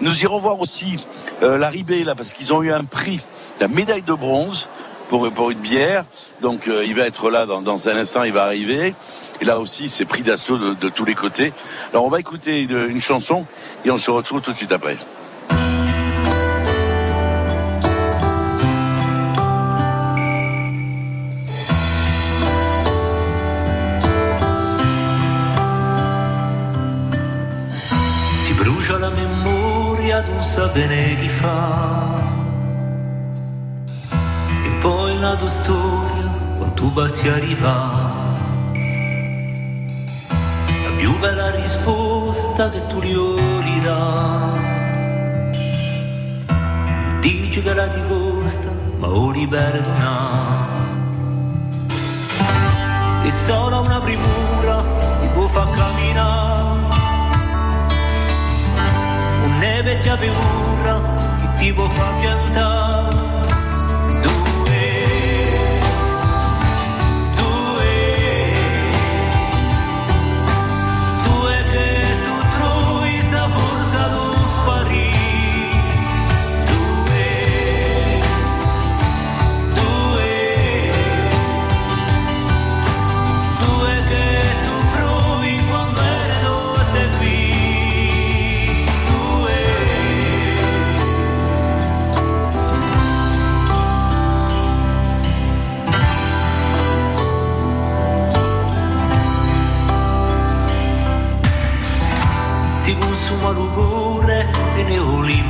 Nous irons voir aussi euh, la Ribée là parce qu'ils ont eu un prix, la médaille de bronze pour, une bière. Donc euh, il va être là dans, dans un instant, il va arriver. Et là aussi, c'est pris d'assaut de, tous les côtés. Alors on va écouter une chanson et on se retrouve tout de suite après. D'un sapere chi fa. E poi la tua storia quando tu passi arriva La più bella risposta che tu gli dà Dici che la ti costa ma o li perdona E solo una premura ti può far camminare beve già burra, chi ti può far piantare?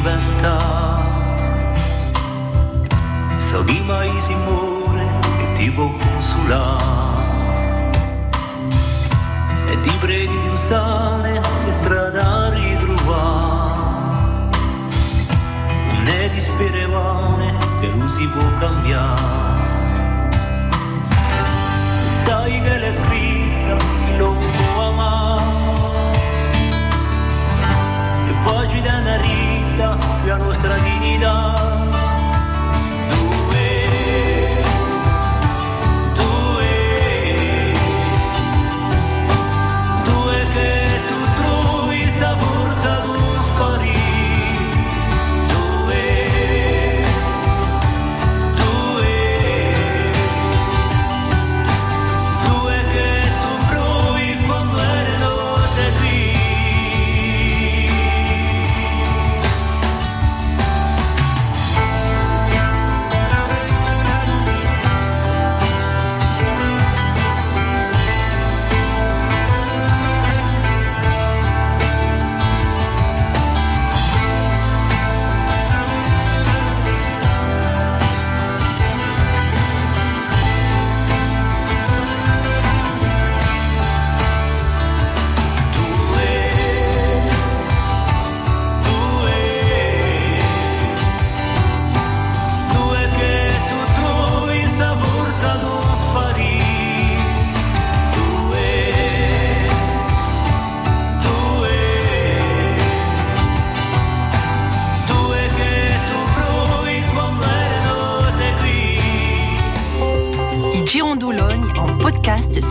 diventò. So di mai simone e ti può consolare. E ti preghi di usare se strada ritrovare. Ne ti sperevane che non si può cambiare. Sai che le scritte lo può amare. E poi ci danno a risa. Rita più a nostra dignità.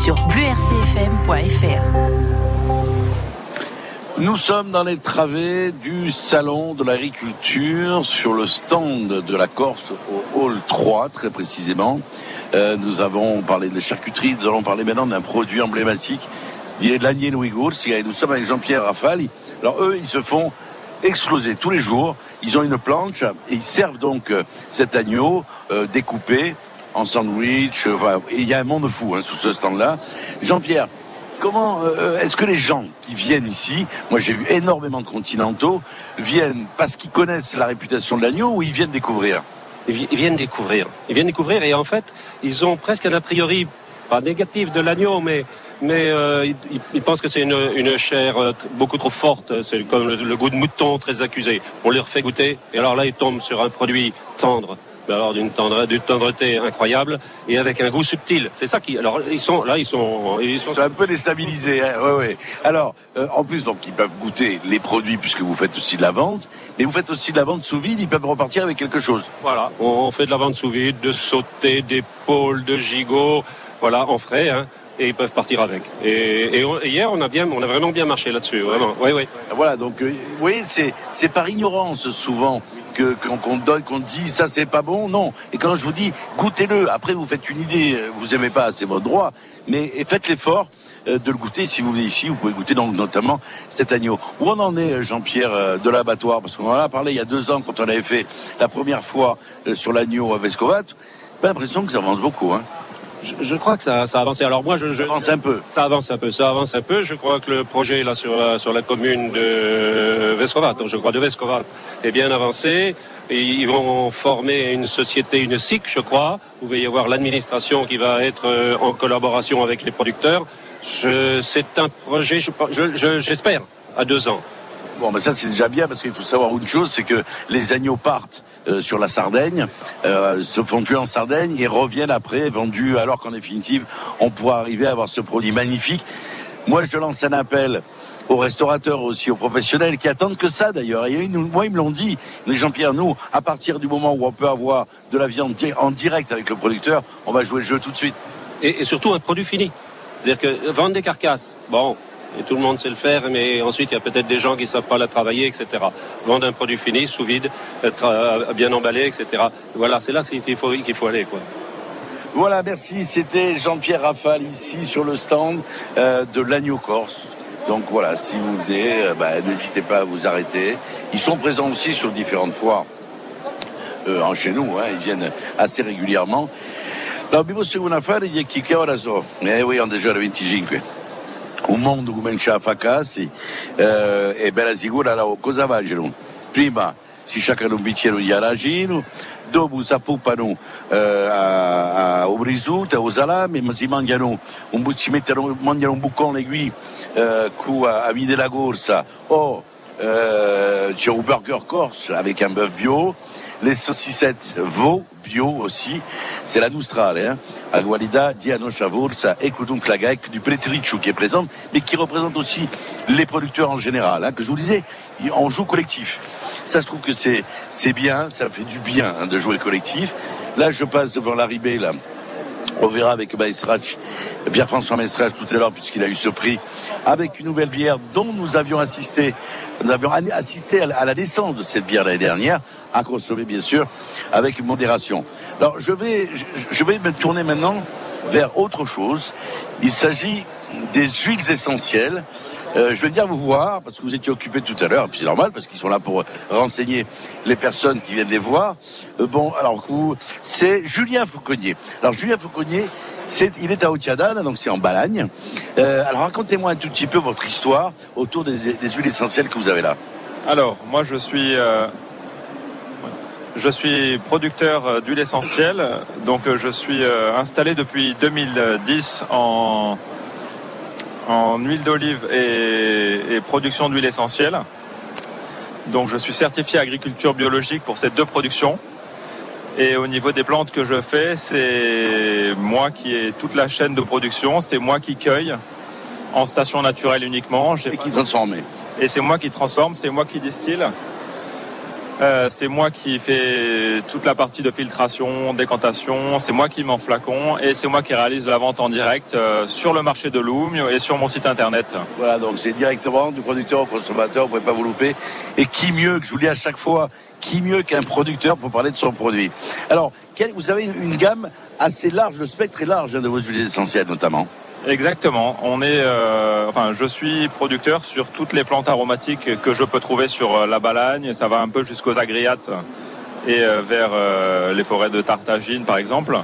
Sur. Nous sommes dans les travées du salon de l'agriculture sur le stand de la Corse au hall 3 très précisément. Euh, nous avons parlé de charcuterie, nous allons parler maintenant d'un produit emblématique, il est de l'agneau Ouïghour. Nous sommes avec Jean-Pierre Rafali. Alors eux, ils se font exploser tous les jours. Ils ont une planche et ils servent donc euh, cet agneau euh, découpé en sandwich. euh, il y a un monde fou hein, sous ce stand-là. Jean-Pierre, Comment euh, est-ce que les gens qui viennent ici, moi j'ai vu énormément de continentaux, viennent parce qu'ils connaissent la réputation de l'agneau ou ils viennent découvrir? Ils vi- ils viennent découvrir. Ils viennent découvrir et en fait, ils ont presque un a priori, pas négatif de l'agneau, mais, euh, ils, pensent que c'est une, chair beaucoup trop forte. C'est comme le, le goût de mouton très accusé. On leur fait goûter et alors là, ils tombent sur un produit tendre. Mais alors d'une tendre, d'une tendreté incroyable et avec un goût subtil. C'est ça qui. Alors ils sont là, ils sont, ils sont Ils sont un peu déstabilisés. Hein ouais, ouais. Alors, euh, en plus, donc, ils peuvent goûter les produits puisque vous faites aussi de la vente, mais vous faites aussi de la vente sous vide. Ils peuvent repartir avec quelque chose. Voilà, on fait de la vente sous vide, de sauté, d'épaule, de gigot, voilà, en frais, hein, et ils peuvent partir avec. Et, et on- et hier, on a bien, on a vraiment bien marché là-dessus, vraiment. Oui, oui. Voilà, donc, euh, vous voyez, c'est, c'est par ignorance souvent qu'on, qu'on donne, qu'on dit ça c'est pas bon. Non. Et quand je vous dis goûtez-le, après vous faites une idée, vous aimez pas, c'est votre droit, mais et faites l'effort euh, de le goûter. Si vous venez ici, vous pouvez goûter donc notamment cet agneau. Où on en est, euh, Jean-Pierre, euh, de l'abattoir? Parce qu'on en a parlé il y a deux ans quand on avait fait la première fois sur l'agneau à Vescovat. Pas l'impression que ça avance beaucoup. Hein. Je, je crois que ça, ça a avancé. Alors moi, je, je- Ça avance un peu. Ça avance un peu, ça avance un peu. Je crois que le projet là sur la, sur la commune de Vescovat, donc je crois de Vescovat, est bien avancé. Et ils vont former une société, une SIC, je crois, où il va y avoir l'administration qui va être euh, en collaboration avec les producteurs. C'est un projet, je- j'espère, à deux ans. Bon, mais ça c'est déjà bien parce qu'il faut savoir une chose, c'est que les agneaux partent euh, sur la Sardaigne, euh, se font tuer en Sardaigne et reviennent après vendus, alors qu'en définitive, on pourra arriver à avoir ce produit magnifique. Moi, je lance un appel aux restaurateurs aussi, aux professionnels qui attendent que ça d'ailleurs. Moi, ils me l'ont dit. Jean-Pierre, nous, à partir du moment où on peut avoir de la viande en direct avec le producteur, on va jouer le jeu tout de suite. et, et surtout un produit fini. C'est-à-dire que vendre des carcasses, bon, et tout le monde sait le faire, mais ensuite il y a peut-être des gens qui ne savent pas la travailler, etc. Vendre un produit fini, sous vide, être, euh, bien emballé, etc. Voilà, c'est là qu'il faut, faut aller. Voilà, merci. C'était Jean-Pierre Rafale ici sur le stand euh, de l'agneau corse. Donc voilà, si vous venez, euh, bah, n'hésitez pas à vous arrêter. Ils sont présents aussi sur différentes foires en chez nous. Hein, ils viennent assez régulièrement. So. Eh, oui, déjà le 25. Un mondo comincia a fa casi eh, e per sicura allora, cosa facciano? Prima si chacun un bicchiere di aragino, dopo si appuppano eh, a, a, risotto, au salame, ma si mangiano un, si mettono, mangiano un boccone qui eh, cu- a, a vide la corsa o euh, c'è un burger corse avec un bœuf bio, les saucissettes veau bio aussi, c'est la Nostrale, hein, à Gualida, Diano Chavorsa, Ecodon Clagac, du Pretricio qui est présente, mais qui représente aussi les producteurs en général, hein, que je vous disais, on joue collectif. Ça, je trouve que c'est c'est bien, ça fait du bien hein, de jouer collectif. Là, je passe devant l'arrivée, là. On verra avec Pierre-François Maestrach tout à l'heure, puisqu'il a eu ce prix, avec une nouvelle bière dont nous avions assisté, nous avions assisté à la naissance de cette bière l'année dernière, à consommer bien sûr, avec modération. Alors je vais, je vais me tourner maintenant vers autre chose. Il s'agit des huiles essentielles. Euh, je vais venir vous voir parce que vous étiez occupé tout à l'heure, puis c'est normal parce qu'ils sont là pour renseigner les personnes qui viennent les voir. Euh, bon, alors vous, c'est Julien Fauconnier. Alors Julien Fauconnier, il est à Otiadane, donc c'est en Balagne. Euh, alors racontez-moi un tout petit peu votre histoire autour des, huiles essentielles que vous avez là. Alors, moi je suis, je suis producteur d'huile essentielle, donc je suis installé depuis 2010 en, en huile d'olive et, et production d'huile essentielle. Donc je suis certifié agriculture biologique pour ces deux productions. Et au niveau des plantes que je fais, c'est moi qui ai toute la chaîne de production, c'est moi qui cueille en station naturelle uniquement. Et qui transforme. Et c'est moi qui transforme, c'est moi qui distille. Euh, c'est moi qui fais toute la partie de filtration, décantation, c'est moi qui m'en flacon et c'est moi qui réalise la vente en direct euh, sur le marché de Loum et sur mon site internet. Voilà, donc c'est directement du producteur au consommateur, vous ne pouvez pas vous louper. Et qui mieux, que je vous dis à chaque fois, qui mieux qu'un producteur pour parler de son produit? Alors, vous avez une gamme assez large, le spectre est large hein, de vos huiles essentielles notamment. Exactement. On est, euh, enfin, je suis producteur sur toutes les plantes aromatiques que je peux trouver sur euh, la Balagne. Ça va un peu jusqu'aux agriates et euh, vers les forêts de Tartagine, par exemple.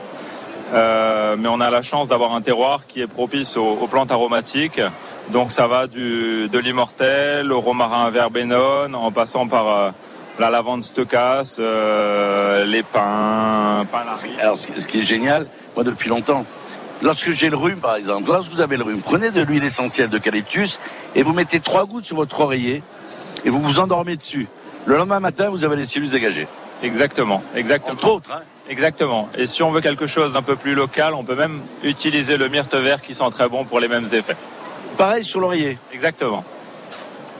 Mais on a la chance d'avoir un terroir qui est propice aux, plantes aromatiques. Donc ça va du, de l'immortel au romarin verbenone, en passant par la lavande stocasse, les pins, pins. Alors, ce qui est génial, moi depuis longtemps, lorsque j'ai le rhume par exemple, lorsque vous avez le rhume, prenez de l'huile essentielle d'eucalyptus et vous mettez trois gouttes sur votre oreiller et vous vous endormez dessus. Le lendemain matin, vous avez les cellules dégagées. Exactement, exactement. Entre autres, hein. Exactement. Et si on veut quelque chose d'un peu plus local, on peut même utiliser le myrte vert qui sent très bon pour les mêmes effets. Pareil sur l'oreiller. Exactement.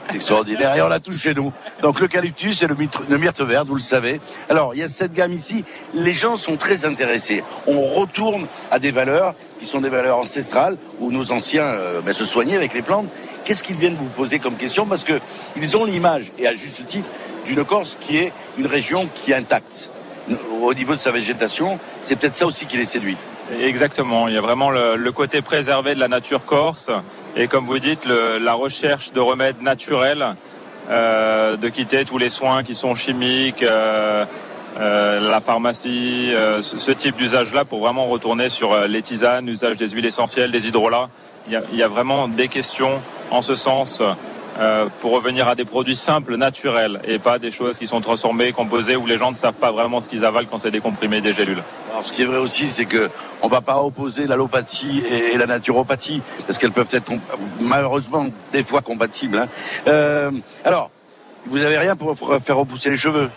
C'est extraordinaire. Et on l'a tous chez nous. Donc l'eucalyptus et le myrte, le myrte vert, vous le savez. Alors, il y a cette gamme ici. Les gens sont très intéressés. On retourne à des valeurs qui sont des valeurs ancestrales où nos anciens euh, ben, se soignaient avec les plantes. Qu'est-ce qu'ils viennent vous poser comme question? Parce que ils ont l'image, et à juste titre, d'une Corse qui est une région qui est intacte. Au niveau de sa végétation, c'est peut-être ça aussi qui les séduit. Exactement. Il y a vraiment le côté préservé de la nature corse. Et comme vous dites, la recherche de remèdes naturels, euh, de quitter tous les soins qui sont chimiques, euh, euh, la pharmacie, ce, type d'usage-là pour vraiment retourner sur les tisanes, l'usage des huiles essentielles, des hydrolats. Il y a vraiment des questions en ce sens euh, pour revenir à des produits simples, naturels, et pas des choses qui sont transformées, composées, où les gens ne savent pas vraiment ce qu'ils avalent quand c'est des comprimés, des gélules. Alors, ce qui est vrai aussi, c'est que on va pas opposer l'allopathie et, la naturopathie, parce qu'elles peuvent être malheureusement des fois compatibles. hein. Euh, alors, vous avez rien pour faire repousser les cheveux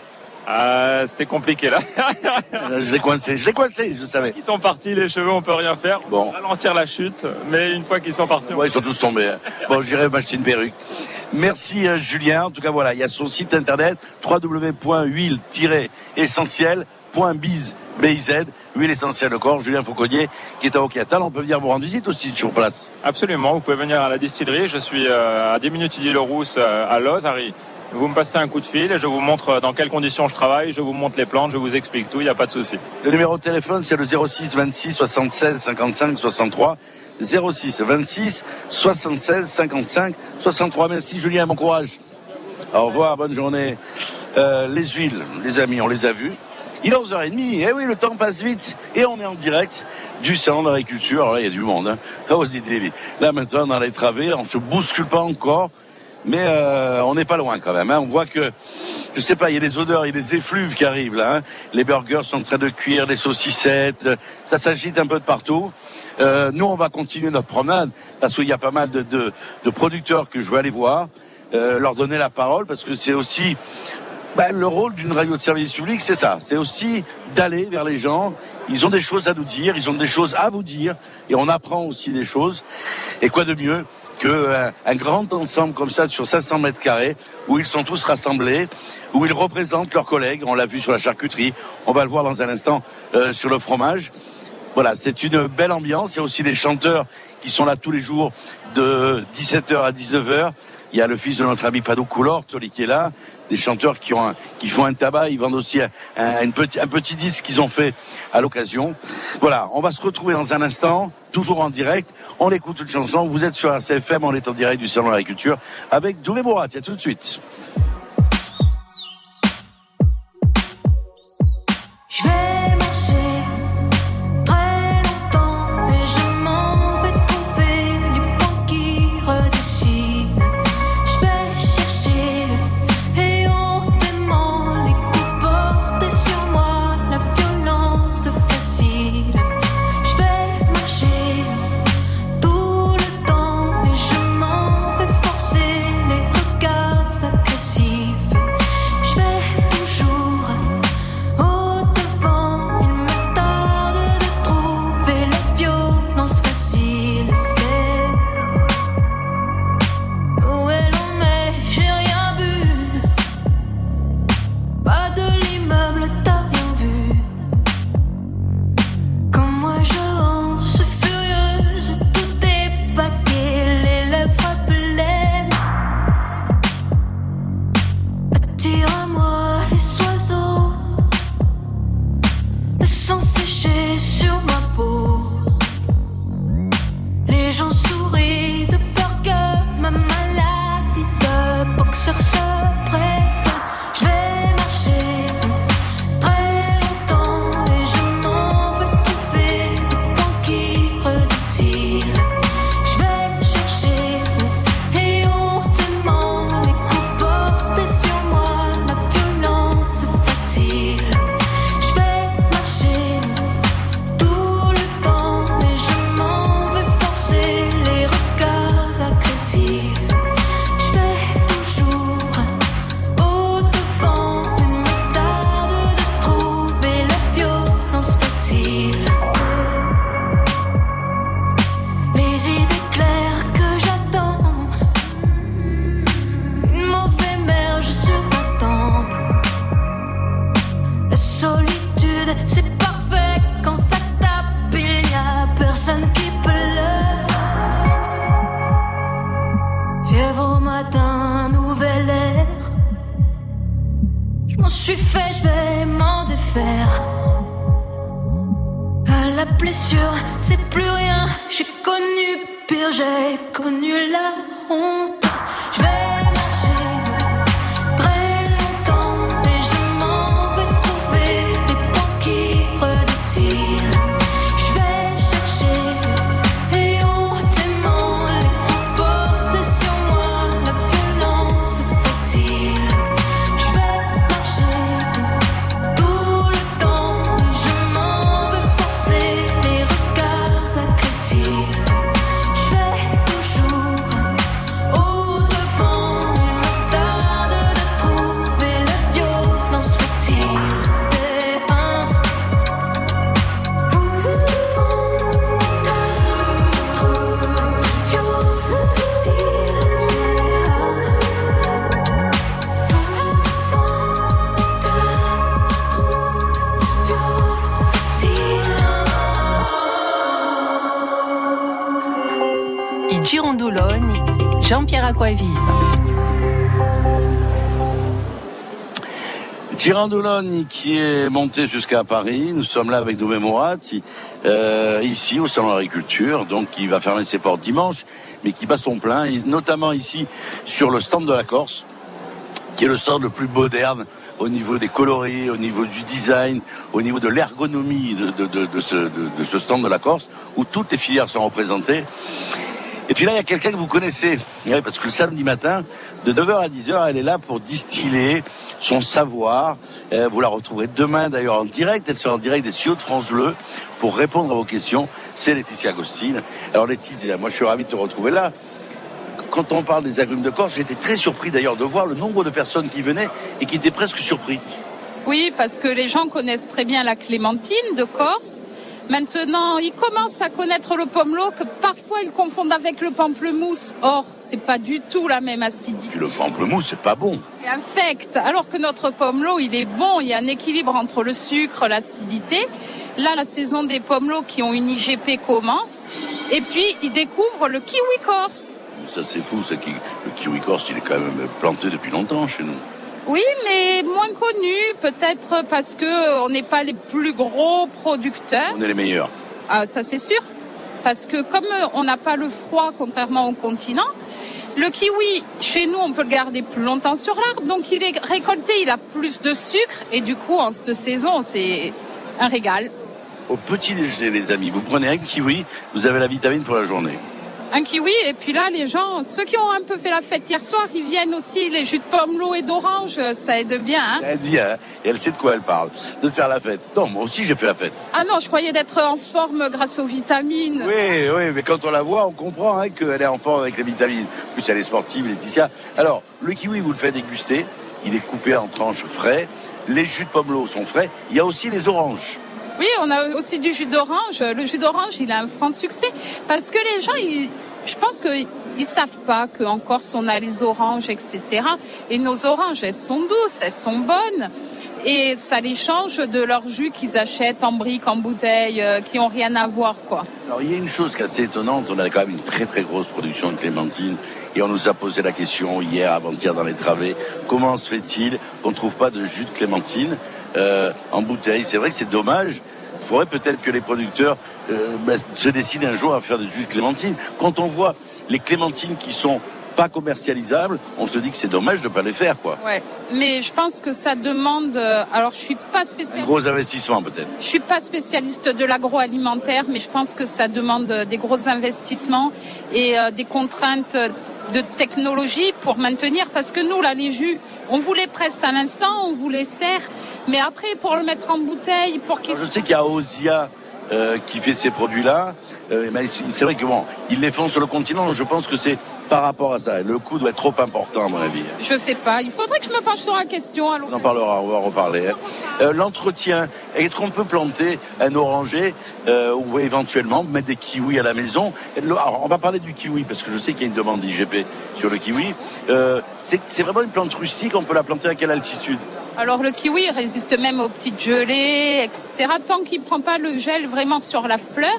Euh, c'est compliqué là. Je l'ai coincé, je l'ai coincé, je savais. Ils sont partis, les cheveux, on peut rien faire. Bon. Ralentir la chute, mais une fois qu'ils sont partis, on Ouais, ils sont tous tombés. hein. Bon, j'irai m'acheter une perruque. Merci euh, Julien. En tout cas, voilà, il y a son site internet www.huile-essentielle.biz. BIZ, huile essentielle de corps, Julien Fauconnier, qui est à Okiatal. On peut venir vous rendre visite aussi sur place. Absolument, vous pouvez venir à la distillerie. Je suis euh, à 10 minutes d'île Rousse à Loz, Harry. Vous me passez un coup de fil et je vous montre euh, dans quelles conditions je travaille, je vous montre les plantes, je vous explique tout, il n'y a pas de souci. Le numéro de téléphone, c'est le 06 26 76 55 63. 06 26 76 55 63. Merci Julien, bon courage. Au revoir, bonne journée. Euh, les huiles, les amis, on les a vues. Il est 11h30, eh oui, le temps passe vite. Et on est en direct du salon de l'agriculture. Alors là, il y a du monde. Hein. Là, aux idées. Là, maintenant, dans les travées, on se bouscule pas encore. Mais euh, on n'est pas loin quand même. hein. On voit que, je sais pas, il y a des odeurs, il y a des effluves qui arrivent là. hein. Les burgers sont en train de cuire, les saucissettes, ça s'agite un peu de partout. Euh, nous, on va continuer notre promenade parce qu'il y a pas mal de producteurs que je veux aller voir, euh, leur donner la parole parce que c'est aussi ben, le rôle d'une radio de service public, c'est ça. C'est aussi d'aller vers les gens. Ils ont des choses à nous dire, ils ont des choses à vous dire, et on apprend aussi des choses. Et quoi de mieux qu'un un grand ensemble comme ça sur 500 mètres carrés, où ils sont tous rassemblés, où ils représentent leurs collègues. On l'a vu sur la charcuterie, on va le voir dans un instant euh, sur le fromage. Voilà, c'est une belle ambiance. Il y a aussi des chanteurs qui sont là tous les jours de 17h à 19h. Il y a le fils de notre ami Pado Coulor, Toli, qui est là. Des chanteurs qui, font un tabac. Ils vendent aussi un, petit, disque qu'ils ont fait à l'occasion. Voilà, on va se retrouver dans un instant, toujours en direct. On écoute une chanson. Vous êtes sur RCFM, on est en direct du Salon de l'Agriculture avec Doulé Morat. À tout de suite. Acquaviva. Girandolone qui est monté jusqu'à Paris. Nous sommes là avec Doumé Morat, euh, ici au Salon de l'Agriculture, donc qui va fermer ses portes dimanche, mais qui bat son plein, notamment ici sur le stand de la Corse, qui est le stand le plus moderne au niveau des coloris, au niveau du design, au niveau de l'ergonomie de ce stand de la Corse, où toutes les filières sont représentées. Et puis là, il y a quelqu'un que vous connaissez. Parce que le samedi matin, de 9h à 10h, elle est là pour distiller son savoir. Euh, vous la retrouverez demain d'ailleurs en direct. Elle sera en direct des studios de France Bleu pour répondre à vos questions. C'est Laetitia Agostine. Alors Laetitia, moi je suis ravi de te retrouver là. Quand on parle des agrumes de Corse, j'étais très surpris d'ailleurs de voir le nombre de personnes qui venaient et qui étaient presque surpris. Oui, parce que les gens connaissent très bien la clémentine de Corse. Maintenant, ils commencent à connaître le pomelo que parfois ils confondent avec le pamplemousse. Or, c'est pas du tout la même acidité. Le pamplemousse, c'est pas bon. C'est infect. Alors que notre pomelo, il est bon. Il y a un équilibre entre le sucre, l'acidité. Là, la saison des pomelos qui ont une IGP commence. Et puis, ils découvrent le kiwi corse. Ça c'est fou, ça, le kiwi corse, il est quand même planté depuis longtemps chez nous. Oui, mais moins connu, peut-être parce que on n'est pas les plus gros producteurs. On est les meilleurs. Ah, ça c'est sûr. Parce que comme euh, on n'a pas le froid, contrairement au continent, le kiwi, chez nous, on peut le garder plus longtemps sur l'arbre. Donc il est récolté, il a plus de sucre. Et du coup, en cette saison, c'est un régal. Au petit déjeuner, les amis, vous prenez un kiwi, vous avez la vitamine pour la journée. Un kiwi, et puis là, les gens, ceux qui ont un peu fait la fête hier soir, ils viennent aussi, les jus de pomelo et d'orange, ça aide bien. Hein Elle dit, hein, et elle sait de quoi elle parle, de faire la fête. Non, moi aussi j'ai fait la fête. ah non, je croyais d'être en forme grâce aux vitamines. Oui, oui, mais quand on la voit, on comprend hein, qu'elle est en forme avec les vitamines. En plus, elle est sportive, Laetitia. Alors, le kiwi, vous le faites déguster. Il est coupé en tranches frais. Les jus de pomelo sont frais. Il y a aussi les oranges. Oui, on a aussi du jus d'orange. Le jus d'orange, il a un franc succès parce que les gens, je pense qu'ils ils savent pas qu'en Corse, on a les oranges, etc. Et nos oranges, elles sont douces, elles sont bonnes. Et ça les change de leur jus qu'ils achètent en briques, en bouteilles, euh, qui ont rien à voir, quoi. Alors, il y a une chose qui est assez étonnante. On a quand même une très, très grosse production de clémentine. Et on nous a posé la question hier, avant-hier, dans les travées. Comment se fait-il qu'on ne trouve pas de jus de clémentine euh, en bouteille C'est vrai que c'est dommage. Il faudrait peut-être que les producteurs euh, ben, se décident un jour à faire du jus de clémentine. Quand on voit les clémentines qui sont pas commercialisables, on se dit que c'est dommage de ne pas les faire, quoi. Ouais. Mais je pense que ça demande. euh, Alors, je suis pas Un spécialiste. gros investissement, peut-être. Je suis pas spécialiste de l'agroalimentaire, mais je pense que ça demande des gros investissements et euh, des contraintes de technologie pour maintenir. Parce que nous, là, les jus, on vous les presse à l'instant, on vous les sert, mais après, pour le mettre en bouteille, pour. Alors, je sais qu'il y a Osia euh, qui fait ces produits-là. Euh, mais c'est vrai que bon, ils les font sur le continent. Je pense que c'est par rapport à ça. Le coût doit être trop important, à mon avis. Je sais pas. Il faudrait que je me penche sur la question. On en parlera, on va reparler. Euh, L'entretien, est-ce qu'on peut planter un oranger euh, ou éventuellement mettre des kiwis à la maison? Alors, On va parler du kiwi parce que je sais qu'il y a une demande d'IGP sur le kiwi. Euh, c'est vraiment une plante rustique, on peut la planter à quelle altitude? Alors le kiwi il résiste même aux petites gelées, etc. Tant qu'il prend pas le gel vraiment sur la fleur.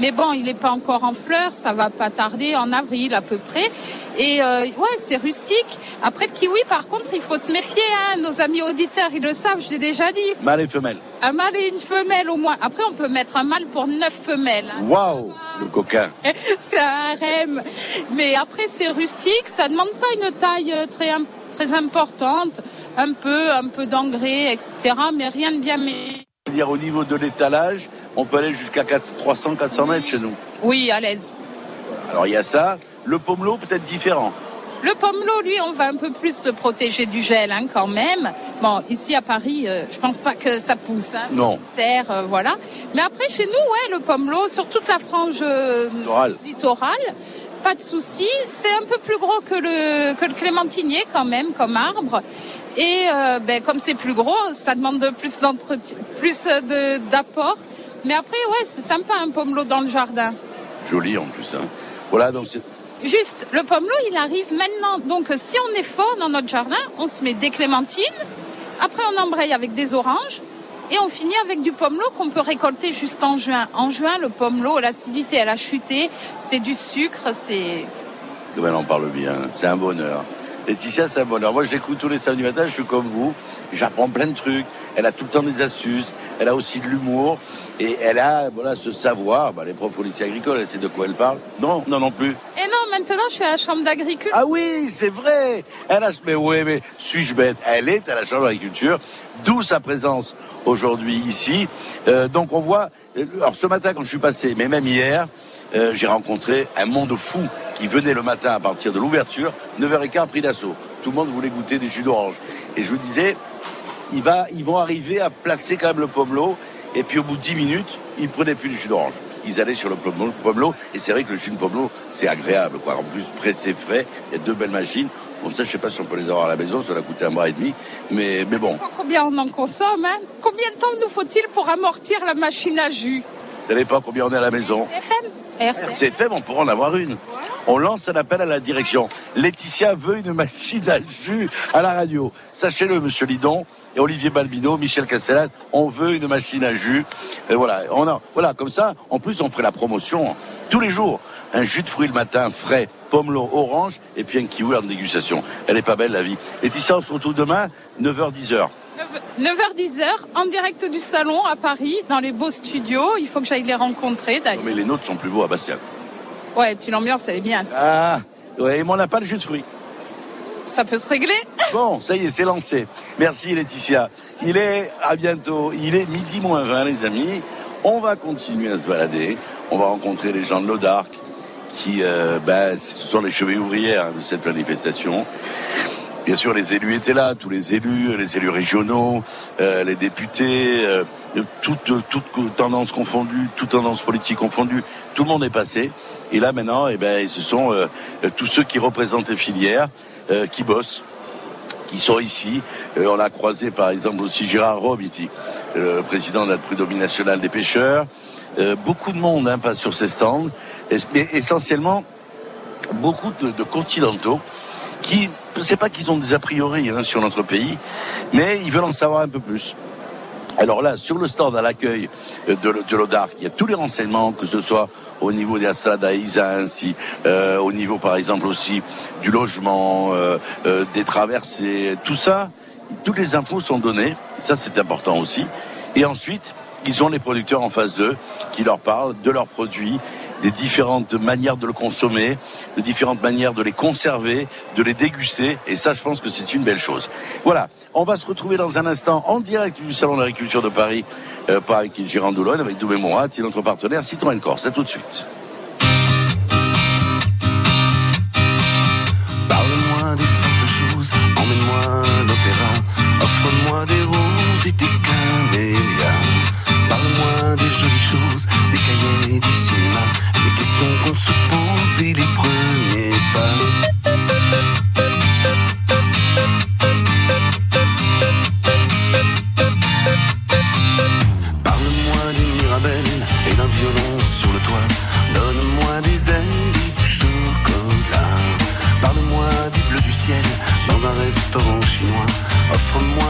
Mais bon, il n'est pas encore en fleur, ça va pas tarder, en avril à peu près. Et euh, ouais, c'est rustique. Après le kiwi, par contre, il faut se méfier. Hein. Nos amis auditeurs, ils le savent, je l'ai déjà dit. Mâle et femelle. Un mâle et une femelle au moins. Après, on peut mettre un mâle pour neuf femelles. hein. Waouh Le coquin. c'est un harem. Mais après, c'est rustique. Ça demande pas une taille euh, très, im- très importante. Un peu, un peu d'engrais, etc. Mais rien de bien. Mais... C'est-à-dire au niveau de l'étalage, on peut aller jusqu'à 300-400 mètres chez nous. Oui, à l'aise. Alors il y a ça. Le pomelo peut être différent. Le pomelo, lui, on va un peu plus le protéger du gel, hein, quand même. Bon, ici à Paris, euh, je pense pas que ça pousse. Hein, Non. Serre, euh, voilà. Mais après, chez nous, ouais, le pomelo, sur toute la frange euh, Littorale. littorale, pas de souci. C'est un peu plus gros que le, que le clémentinier, quand même, comme arbre. Et euh, ben, comme c'est plus gros, ça demande de plus d'entretien, plus de- d'apport. Mais après, ouais, c'est sympa un pomelo dans le jardin. Joli en plus. hein. Voilà, donc c'est. Juste, le pomelo, il arrive maintenant. Donc, si on est fort dans notre jardin, on se met des clémentines. Après, on embraye avec des oranges. Et on finit avec du pomelo qu'on peut récolter jusqu'en juin. En juin, le pomelo, l'acidité, elle a chuté. C'est du sucre, c'est... Comme elle en parle bien, c'est un bonheur. Laetitia, c'est un bonheur. Moi, je l'écoute tous les samedis matins, je suis comme vous. J'apprends plein de trucs. Elle a tout le temps des astuces. Elle a aussi de l'humour. Et elle a, voilà, ce savoir. Bah, les profs au lycée agricole, elle sait de quoi elle parle. Non, non, non plus. Et non, maintenant, je suis à la chambre d'agriculture. Ah oui, c'est vrai. Elle a, mais oui, mais suis-je bête? Elle est à la chambre d'agriculture, d'où sa présence aujourd'hui ici. Euh, donc on voit. Alors ce matin, quand je suis passé, mais même hier, euh, j'ai rencontré un monde fou. Qui venaient le matin à partir de l'ouverture, 9h15 pris d'assaut. Tout le monde voulait goûter des jus d'orange. Et je vous disais, il va, ils vont arriver à placer quand même le pomelo. Et puis au bout de 10 minutes, ils prenaient plus du jus d'orange. Ils allaient sur le pomelo. Et c'est vrai que le jus de pomelo, c'est agréable. Quoi. En plus, pressé frais, il y a deux belles machines. Bon, ça, je sais pas si on peut les avoir à la maison, ça va coûter un bras et demi. Mais, mais bon, Combien on en consomme hein? Combien de temps nous faut-il pour amortir la machine à jus? Vous savez pas combien on est à la maison? C'est fait, on pourra en avoir une. On lance un appel à la direction. Laetitia veut une machine à jus à la radio. Sachez-le, monsieur Lidon et Olivier Balbino, Michel Castellane, on veut une machine à jus. Et voilà, on a, voilà, comme ça, en plus, on ferait la promotion tous les jours. Un jus de fruits le matin, frais, pomelo, orange, et puis un kiwi en dégustation. Elle est pas belle, la vie. Laetitia, on se retrouve demain, 9h, 10h. 9h-10h, en direct du salon à Paris, dans les beaux studios. Il faut que j'aille les rencontrer d'ailleurs. Mais les nôtres sont plus beaux à Bastia. Ouais, et puis l'ambiance, elle est bien. Ça, Ah, ouais, mais on n'a pas le jus de fruits. ça peut se régler. Bon, ça y est, c'est lancé. Merci Laetitia. Il est, à bientôt, il est midi moins 20 les amis. On va continuer à se balader. On va rencontrer les gens de l'Audarc qui, euh, ben, ce sont les chevilles ouvrières hein, de cette manifestation. Bien sûr, les élus étaient là, tous les élus, les élus régionaux, euh, les députés, euh, toutes, toutes tendances confondues, toutes tendances politiques confondues, tout le monde est passé. Et là maintenant, eh ben, ce sont euh, tous ceux qui représentent les filières, euh, qui bossent, qui sont ici. On a croisé par exemple aussi Gérard Robe ici, le président de la prud'homie nationale des pêcheurs. Beaucoup de monde hein, passe sur ces stands, mais essentiellement beaucoup de continentaux qui, je ne sais pas qu'ils ont des a priori hein, sur notre pays, mais ils veulent en savoir un peu plus. Alors là, sur le stand à l'accueil euh, de, l- de l'Audarc, il y a tous les renseignements, que ce soit au niveau des Assad ainsi, euh, au niveau par exemple aussi du logement, euh, euh, des traversées, tout ça, toutes les infos sont données, ça c'est important aussi. Et ensuite, ils ont les producteurs en face d'eux qui leur parlent de leurs produits, des différentes manières de le consommer, de différentes manières de les conserver, de les déguster. Et ça, je pense que c'est une belle chose. Voilà, on va se retrouver dans un instant en direct du Salon de l'agriculture de Paris euh, par avec Gérard Doulon, avec Doumé Morat, c'est notre partenaire Citroën Corse. À tout de suite. Parle-moi des simples choses, emmène-moi à l'opéra, offre-moi des roses et des camélias. Des jolies choses, des cahiers du cinéma, des questions qu'on se pose dès les premiers pas. Parle-moi des mirabelles et d'un violon sur le toit. Donne-moi des ailes et du chocolat. Parle-moi du bleu du ciel dans un restaurant chinois. Offre-moi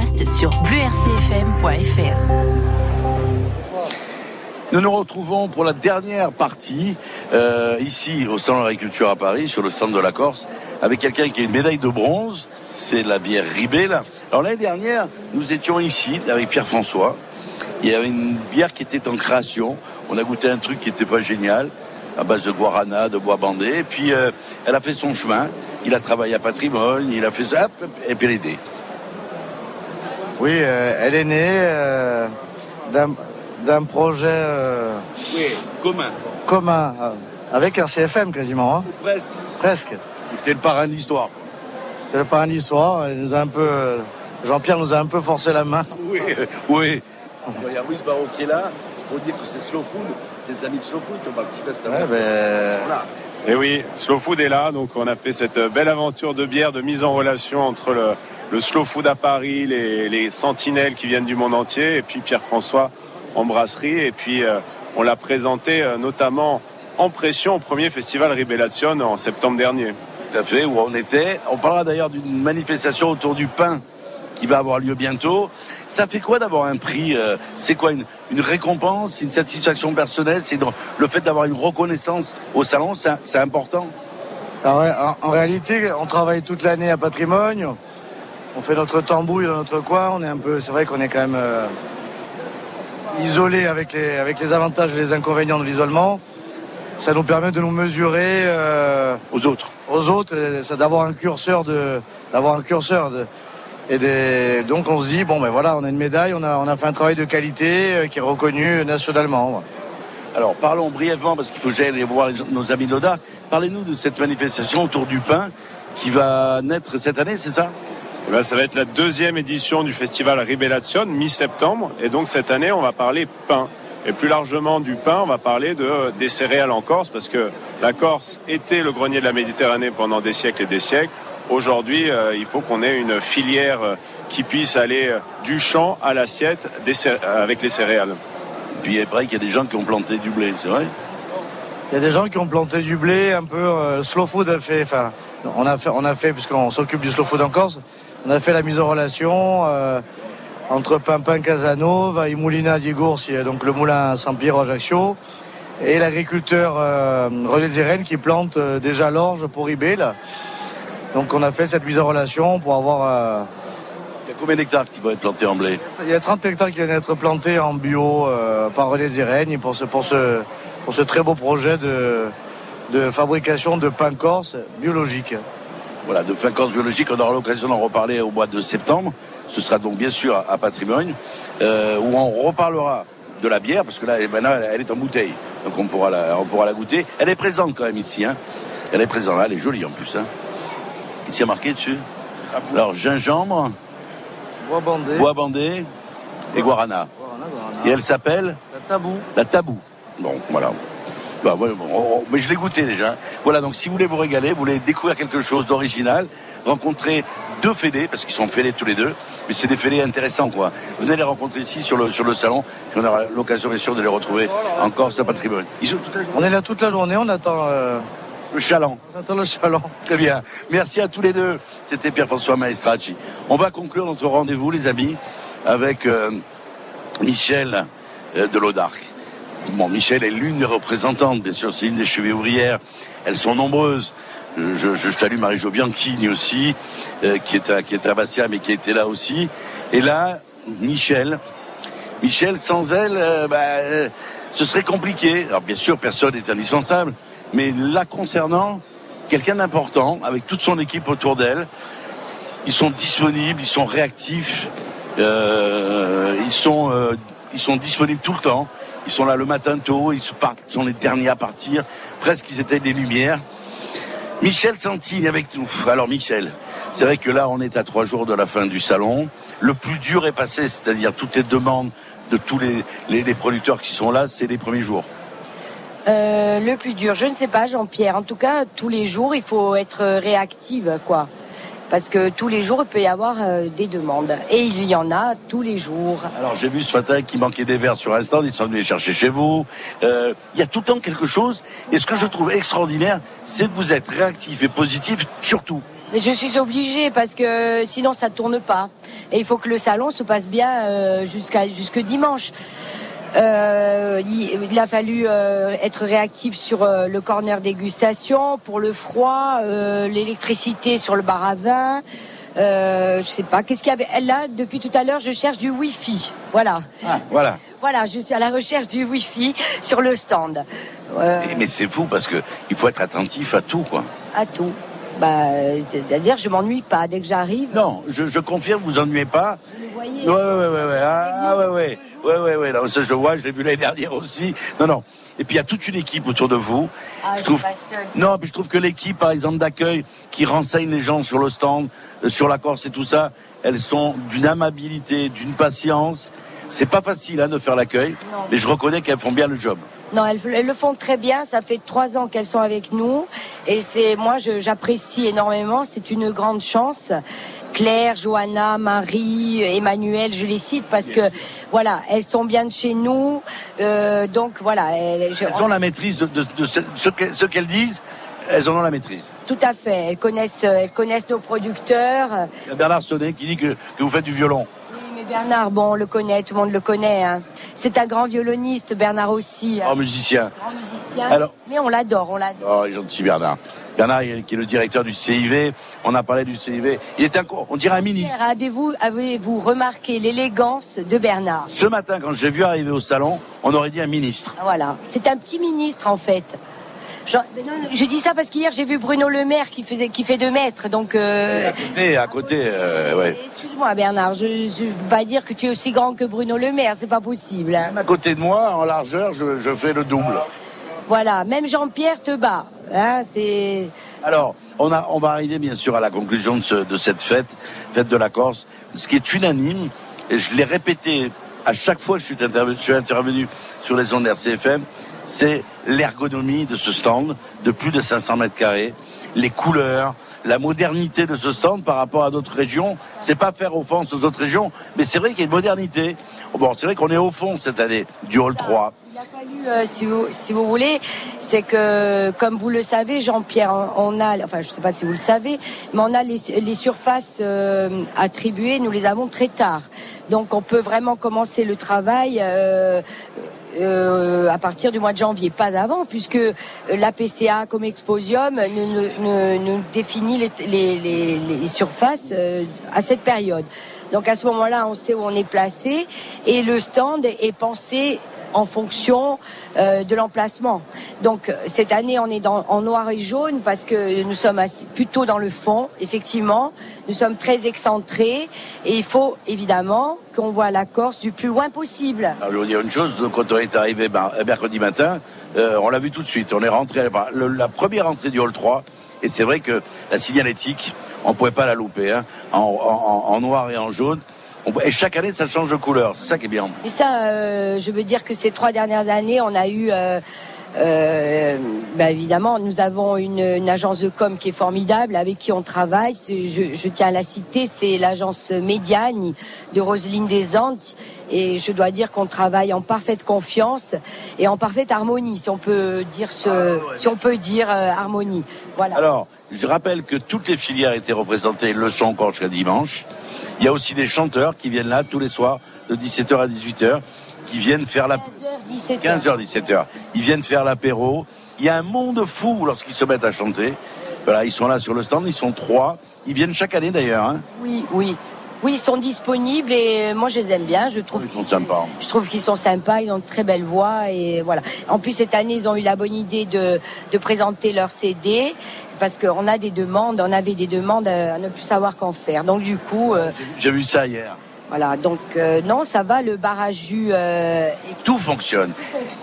podcast sur bluercfm.fr. Nous nous retrouvons pour la dernière partie euh, ici au Salon de l'Agriculture à Paris, sur le stand de la Corse, avec quelqu'un qui a une médaille de bronze. C'est la bière Ribella. Alors l'année dernière, nous étions ici avec Pierre-François. Il y avait une bière qui était en création. On a goûté un truc qui n'était pas génial, à base de guarana, de bois bandé. Et puis euh, elle a fait son chemin. Il a travaillé à Patrimoine, il a fait ça, et puis elle est. Oui, euh, elle est née euh, d'un projet euh, Oui, commun. commun euh, avec RCFM quasiment. hein. Presque. Presque. C'était le parrain de l'histoire. C'était le parrain de l'histoire. Il nous a un peu, Jean-Pierre nous a un peu forcé la main. Oui, oui. Il y a Ruiz Barreau qui est là. Il faut dire que c'est Slow Food. Tes amis de Slow Food qui ont participé à cette Ouais, aventure. ben. Et oui, Slow Food est là, donc on a fait cette belle aventure de bière, de mise en relation entre le, le Slow Food à Paris, les, les sentinelles qui viennent du monde entier, et puis Pierre-François en brasserie, et puis euh, on l'a présenté euh, notamment en pression au premier festival Ribellation en septembre dernier. Tout à fait, où on était. On parlera d'ailleurs d'une manifestation autour du pain qui va avoir lieu bientôt. Ça fait quoi d'avoir un prix euh, C'est quoi une, une récompense, une satisfaction personnelle? C'est le fait d'avoir une reconnaissance au salon, c'est important? Alors, en, en réalité, on travaille toute l'année à Patrimoine. On fait notre tambouille dans notre coin. On est un peu, c'est vrai qu'on est quand même euh, isolé avec les, avec les avantages et les inconvénients de l'isolement. Ça nous permet de nous mesurer euh, aux autres. Aux autres, d'avoir un curseur de, d'avoir un curseur de, et des, donc on se dit bon ben voilà, on a une médaille, on a, on a fait un travail de qualité euh, qui est reconnu nationalement. Alors parlons brièvement, parce qu'il faut que j'aille aller voir nos amis de l'ODA. Parlez-nous de cette manifestation autour du pain qui va naître cette année, c'est ça? Eh ben, ça va être la deuxième édition du festival Ribellation, mi-septembre. Et donc cette année, on va parler pain. Et plus largement du pain, on va parler de, des céréales en Corse, parce que la Corse était le grenier de la Méditerranée pendant des siècles et des siècles. Aujourd'hui, euh, il faut qu'on ait une filière euh, qui puisse aller euh, du champ à l'assiette avec les céréales. Puis il paraît qu'il y a des gens qui ont planté du blé, c'est vrai Il y a des gens qui ont planté du blé un peu. euh, slow food a fait, enfin, on a fait, on a fait puisqu'on s'occupe du slow food en Corse. On a fait la mise en relation euh, entre Pimpin Casanova et Moulina Digours, donc le moulin Saint-Pierre Ajaccio, et l'agriculteur euh, René Zeren qui plante euh, déjà l'orge pour Ibé. là. Donc on a fait cette mise en relation pour avoir. Il y a combien d'hectares qui vont être plantés en blé? Il y a 30 hectares qui viennent d'être plantés en bio par René pour ce, pour, ce, pour ce très beau projet de, de fabrication de pain corse biologique. Voilà, de fin corse biologique, on aura l'occasion d'en reparler au mois de septembre. Ce sera donc bien sûr à Patrimoine, euh, où on reparlera de la bière, parce que là, maintenant, elle- est en bouteille. Donc on pourra la, on pourra la goûter. Elle est présente quand même ici. Hein. Elle est présente. Elle est jolie en plus. Hein. Qu'est-ce qu'il y a marqué dessus? Alors, gingembre, Bois bandé. bois bandé et guarana. Et elle s'appelle? La tabou. La tabou. Bon, voilà. Bah, ouais, bon, oh, mais je l'ai goûté déjà. Voilà, donc si vous voulez vous régaler, vous voulez découvrir quelque chose d'original, rencontrer deux fédés, parce qu'ils sont fédés tous les deux, mais c'est des fédés intéressants, quoi. Venez les rencontrer ici sur le, sur le salon, et on aura l'occasion, bien sûr, de les retrouver encore à patrimoine. Ils sont toute la journée. On est là toute la journée, on attend euh, Le chaland. on attend le chaland. Très bien. Merci à tous les deux. C'était Pierre-François Maestracci. On va conclure notre rendez-vous, les amis, avec euh, Michel euh, de l'Audarc. Bon, Michel est l'une des représentantes, bien sûr, c'est une des chevilles ouvrières. Elles sont nombreuses. Je, salue Marie-Jo Bianchini aussi, euh, qui, est à, qui mais qui était là aussi. Et là, Michel. Michel, sans elle, euh, bah, euh, ce serait compliqué. Alors, bien sûr, personne n'est indispensable, mais là, concernant quelqu'un d'important, avec toute son équipe autour d'elle, ils sont disponibles, ils sont réactifs, ils sont disponibles tout le temps. Ils sont là le matin tôt, ils partent, sont les derniers à partir. Presque ils étaient des lumières. Michel Santini avec nous. Alors Michel, c'est vrai que là on est à trois jours de la fin du salon. Le plus dur est passé, c'est-à-dire toutes les demandes de tous les, les, producteurs qui sont là, c'est les premiers jours. Euh, le plus dur, je ne sais pas, Jean-Pierre. En tout cas, tous les jours, il faut être réactive, quoi. Parce que tous les jours, il peut y avoir euh, des demandes. Et il y en a tous les jours. Alors j'ai vu ce matin qu'il manquait des verres sur un stand, ils sont venus les chercher chez vous. Euh, Il y a tout le temps quelque chose. Et ce que je trouve extraordinaire, c'est que vous êtes réactif et positif, surtout. Mais je suis obligée parce que sinon ça tourne pas. Et il faut que le salon se passe bien euh, jusqu'à jusque dimanche. Euh, il, a fallu euh, être réactif sur euh, le corner dégustation, pour le froid, l'électricité sur le bar à vin. Je sais pas. Qu'est-ce qu'il y avait? Là, depuis tout à l'heure, je cherche du Wi-Fi. Voilà. Ah, voilà. Voilà, je suis à la recherche du Wi-Fi sur le stand. Et- Mais c'est fou parce que il faut être attentif à tout, quoi. à tout. Bah, c'est-à-dire, je m'ennuie pas dès que j'arrive. Non, je, je confirme, vous ennuyez pas. Voyez. Ouais, ouais, ouais, ouais. Ah, ouais, ouais. Ouais, ouais, ouais. Non, ça, je le vois, je l'ai vu l'année dernière aussi. Non, non. Et puis, il y a toute une équipe autour de vous. Ah, je trouve. Non, puis je trouve que l'équipe, par exemple, d'accueil, qui renseigne les gens sur le stand, euh, sur la Corse et tout ça, elles sont d'une amabilité, d'une patience. C'est pas facile, hein, de faire l'accueil. Mais je reconnais qu'elles font bien le job. Non, elles, elles le font très bien. Ça fait trois ans qu'elles sont avec nous, et c'est moi, j'apprécie énormément. C'est une grande chance. Claire, Johanna, Marie, Emmanuel, je les cite parce que voilà, elles sont bien de chez nous. Euh, donc voilà, elles, ont la maîtrise de, de- de ce, ce que- ce qu'elles disent. Elles en ont la maîtrise. tout à fait. Elles connaissent, elles connaissent nos producteurs. Il y a Bernard Sonnet qui dit que, que vous faites du violon. Bernard, bon, on le connaît, tout le monde le connaît. hein. C'est un grand violoniste, Bernard aussi. hein. Oh, musicien. Grand musicien. Alors- Mais on l'adore, on l'adore. Oh, il est gentil Bernard. Bernard, qui est le directeur du CIV. On a parlé du CIV. Il était un, on dirait un ministre. Avez-vous avez-vous remarqué l'élégance de Bernard? Ce matin, quand j'ai vu arriver au salon, on aurait dit un ministre. Voilà, c'est un petit ministre en fait. Genre, non, je dis ça parce qu'hier j'ai vu Bruno Le Maire qui faisait qui fait 2 mètres, donc euh, À côté, à côté, euh, ouais. excuse-moi Bernard, je ne veux pas dire que tu es aussi grand que Bruno Le Maire, c'est pas possible. hein. À côté de moi, en largeur, je, je fais le double. Voilà, même Jean-Pierre te bat, hein, c'est Alors, on, a, on va arriver bien sûr à la conclusion de, ce- de cette fête, fête de la Corse. Ce qui est unanime, et je l'ai répété à chaque fois que je suis intervenu, je suis intervenu sur les ondes RCFM, c'est l'ergonomie de ce stand de plus de 500 mètres carrés, les couleurs, la modernité de ce stand par rapport à d'autres régions. C'est pas faire offense aux autres régions, mais c'est vrai qu'il y a une modernité. Bon, c'est vrai qu'on est au fond cette année du Hall 3. Il a fallu, euh, si, vous, si vous voulez, c'est que, comme vous le savez, Jean-Pierre, on a, enfin, je ne sais pas si vous le savez, mais on a les, les surfaces euh, attribuées, nous les avons très tard. Donc, on peut vraiment commencer le travail. euh, euh, à partir du mois de janvier, pas avant, puisque la PCA comme Exposium nous, définit les surfaces euh, à cette période. Donc à ce moment-là, on sait où on est placé et le stand est pensé en fonction euh, de l'emplacement. Donc euh, cette année, on est en noir et jaune parce que nous sommes assis plutôt dans le fond, effectivement. Nous sommes très excentrés et il faut évidemment qu'on voit la Corse du plus loin possible. Alors, je vous dire une chose, quand on est arrivé ben, mercredi matin, euh, on l'a vu tout de suite. On est rentré, le- la première entrée du hall 3, et c'est vrai que la signalétique, on pouvait pas la louper, hein, en noir et en jaune. Et chaque année, ça change de couleur. C'est ça qui est bien. Et ça, euh, je veux dire que ces trois dernières années, on a eu, euh, euh, bah, évidemment, nous avons une, une agence de com qui est formidable, avec qui on travaille. Je, je tiens à la citer, c'est l'agence Médiane de Roselyne des Andes. Et je dois dire qu'on travaille en parfaite confiance et en parfaite harmonie, si on peut dire ce, si on peut dire euh, harmonie. Voilà. Alors, je rappelle que toutes les filières étaient représentées, le sont encore jusqu'à dimanche. Il y a aussi des chanteurs qui viennent là tous les soirs, de 17h à 18h, qui viennent faire la... 17 15h, 17h. Ils viennent faire l'apéro. Il y a un monde fou lorsqu'ils se mettent à chanter. Voilà, ils sont là sur le stand, ils sont trois. Ils viennent chaque année d'ailleurs. Hein. Oui, oui. Oui, ils sont disponibles et moi je les aime bien. Je trouve Ils sont sympas. Je trouve qu'ils sont sympas, ils ont de très belles voix et voilà. En plus cette année, ils ont eu la bonne idée de, de présenter leur CD parce qu'on a des demandes, on avait des demandes à ne plus savoir qu'en faire. Donc du coup, euh, J'ai vu ça hier. voilà. Donc euh, non, ça va. Le bar à jus, euh, est- Tout fonctionne.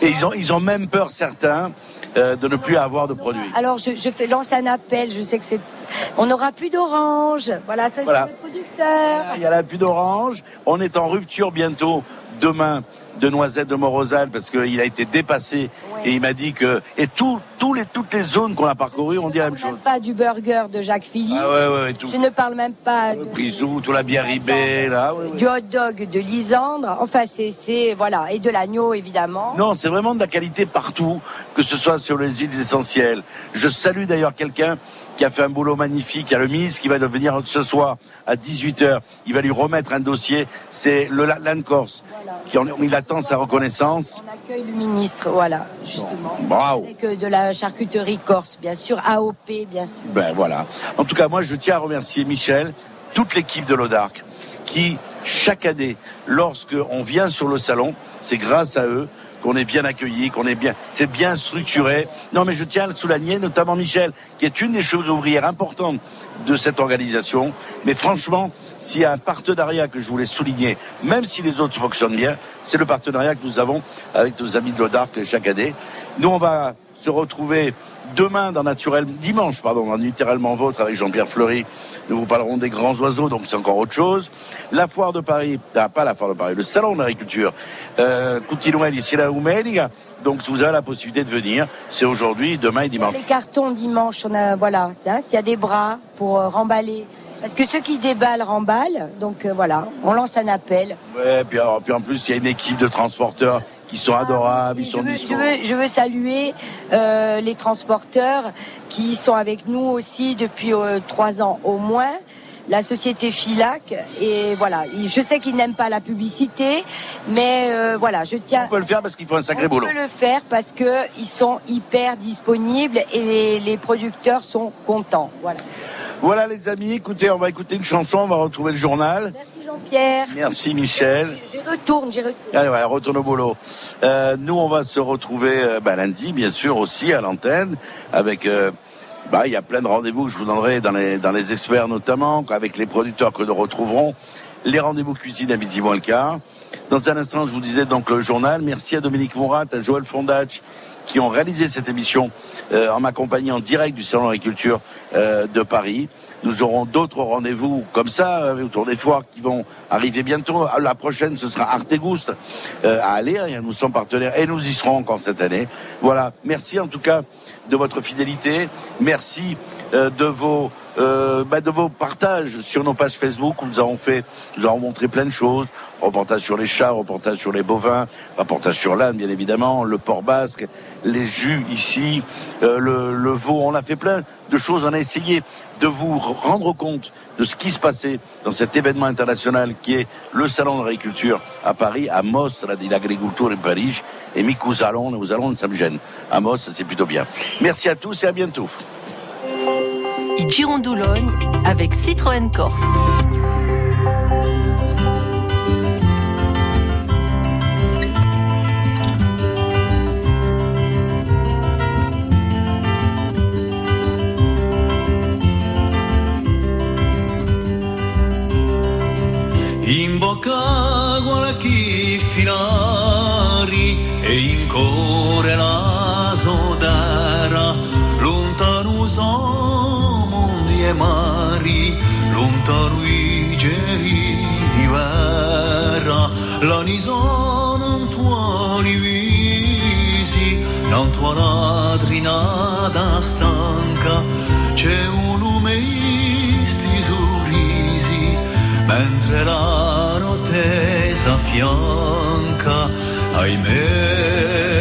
Et ils ont, ils ont même peur, certains, euh, de ne plus avoir de produits. Alors je, je fais lance un appel. Je sais que c'est, on n'aura plus d'orange. Voilà, c'est Voilà. le producteur. Il y a la pluie d'orange. On est en rupture bientôt, demain, de noisettes de Morosal, parce qu'il a été dépassé Et il m'a dit que et tout, tous les, toutes les zones qu'on a parcourues, on dit la même chose. Pas du burger de Jacques Philippe. Ah ouais, ouais, tout. Je ne parle même pas de- Brisou, tout la bière ribée, là. ouais, du hot dog de Lisandre. Enfin, c'est, c'est voilà, et de l'agneau évidemment. Non, c'est vraiment de la qualité partout, que ce soit sur les îles essentielles. Je salue d'ailleurs quelqu'un qui a fait un boulot magnifique, il y a le ministre qui va venir ce soir à 18h. Il va lui remettre un dossier, c'est le Land Corse, qui en- il attend sa reconnaissance. On accueille le ministre, voilà, justement. Bravo. Avec euh, de la charcuterie corse, bien sûr, AOP, bien sûr. Ben voilà. En tout cas, moi, je tiens à remercier Michel, toute l'équipe de l'Odarc, qui, chaque année, lorsque on vient sur le salon, c'est grâce à eux qu'on est bien accueilli, qu'on est bien, c'est bien structuré. Non, mais je tiens à le souligner, notamment Michel, qui est une des chevaliers ouvrières importantes de cette organisation. Mais franchement, s'il y a un partenariat que je voulais souligner, même si les autres fonctionnent bien, c'est le partenariat que nous avons avec nos amis de l'Odarc chaque année. Nous, on va se retrouver demain dans Naturel, dimanche, pardon, dans Littéralement Vôtre avec Jean-Pierre Fleury. Nous vous parlerons des grands oiseaux, donc c'est encore autre chose. La foire de Paris, ah, pas la foire de Paris, le salon de l'agriculture, euh, continuez ici la Umeliga. Donc vous avez la possibilité de venir. C'est aujourd'hui, demain et dimanche. Les cartons dimanche, on a, voilà, ça, s'il y a des bras pour euh, remballer. Parce que ceux qui déballent remballent, donc euh, voilà, on lance un appel. Ouais, puis, alors, puis en plus, il y a une équipe de transporteurs qui sont adorables, ils sont Je veux, je veux- je veux saluer euh, les transporteurs qui sont avec nous aussi depuis euh, trois ans au moins. La société Filac et voilà. Je sais qu'ils n'aiment pas la publicité, mais euh, voilà, je tiens. On peut le faire parce qu'il faut un sacré On boulot. peut le faire parce que ils sont hyper disponibles et les, les producteurs sont contents. Voilà. Voilà les amis, écoutez, on va écouter une chanson, on va retrouver le journal. Merci Jean-Pierre. Merci Michel. J'y retourne, j'y retourne. Allez, voilà, retourne au boulot. Euh, nous, on va se retrouver euh, bah, lundi, bien sûr, aussi à l'antenne, avec. euh, bah, il y a plein de rendez-vous que je vous donnerai dans les, dans les experts notamment, avec les producteurs que nous retrouverons, les rendez-vous cuisine à midi moins le quart. Dans un instant, je vous disais donc le journal. Merci à Dominique Mourat, à Joël Fondach, qui ont réalisé cette émission euh, en ma compagnie en direct du Salon d'agriculture euh, de Paris. Nous aurons d'autres rendez-vous comme ça euh, autour des foires qui vont arriver bientôt. Ah, La prochaine, ce sera Artegouste euh, à Aller. Nous sommes partenaires et nous y serons encore cette année. Voilà. Merci en tout cas de votre fidélité. Merci euh, de vos euh, bah, de vos partages sur nos pages Facebook où nous avons fait, nous avons montré plein de choses. Reportage sur les chats, reportage sur les bovins, reportage sur l'âne bien évidemment, le port basque, les jus ici, euh, le, veau. On a fait plein de choses. On a essayé de vous rendre compte de ce qui se passait dans cet événement international qui est le salon de l'agriculture à Paris, à Mostra l'agriculture in Paris, et Miku Salon, aux allons. À Mos, c'est plutôt bien. Merci à tous et à bientôt. Girondoulogne avec Citroën Corse. In bocca qualche filari e in cuore la sodera, lontano sono e mari, lontano i geli di guerra, l'ani sono tuoi visi, non tua ladrinata stanca, c'è un lume sti sorrisi, mentre la notte s'affianca, ahimè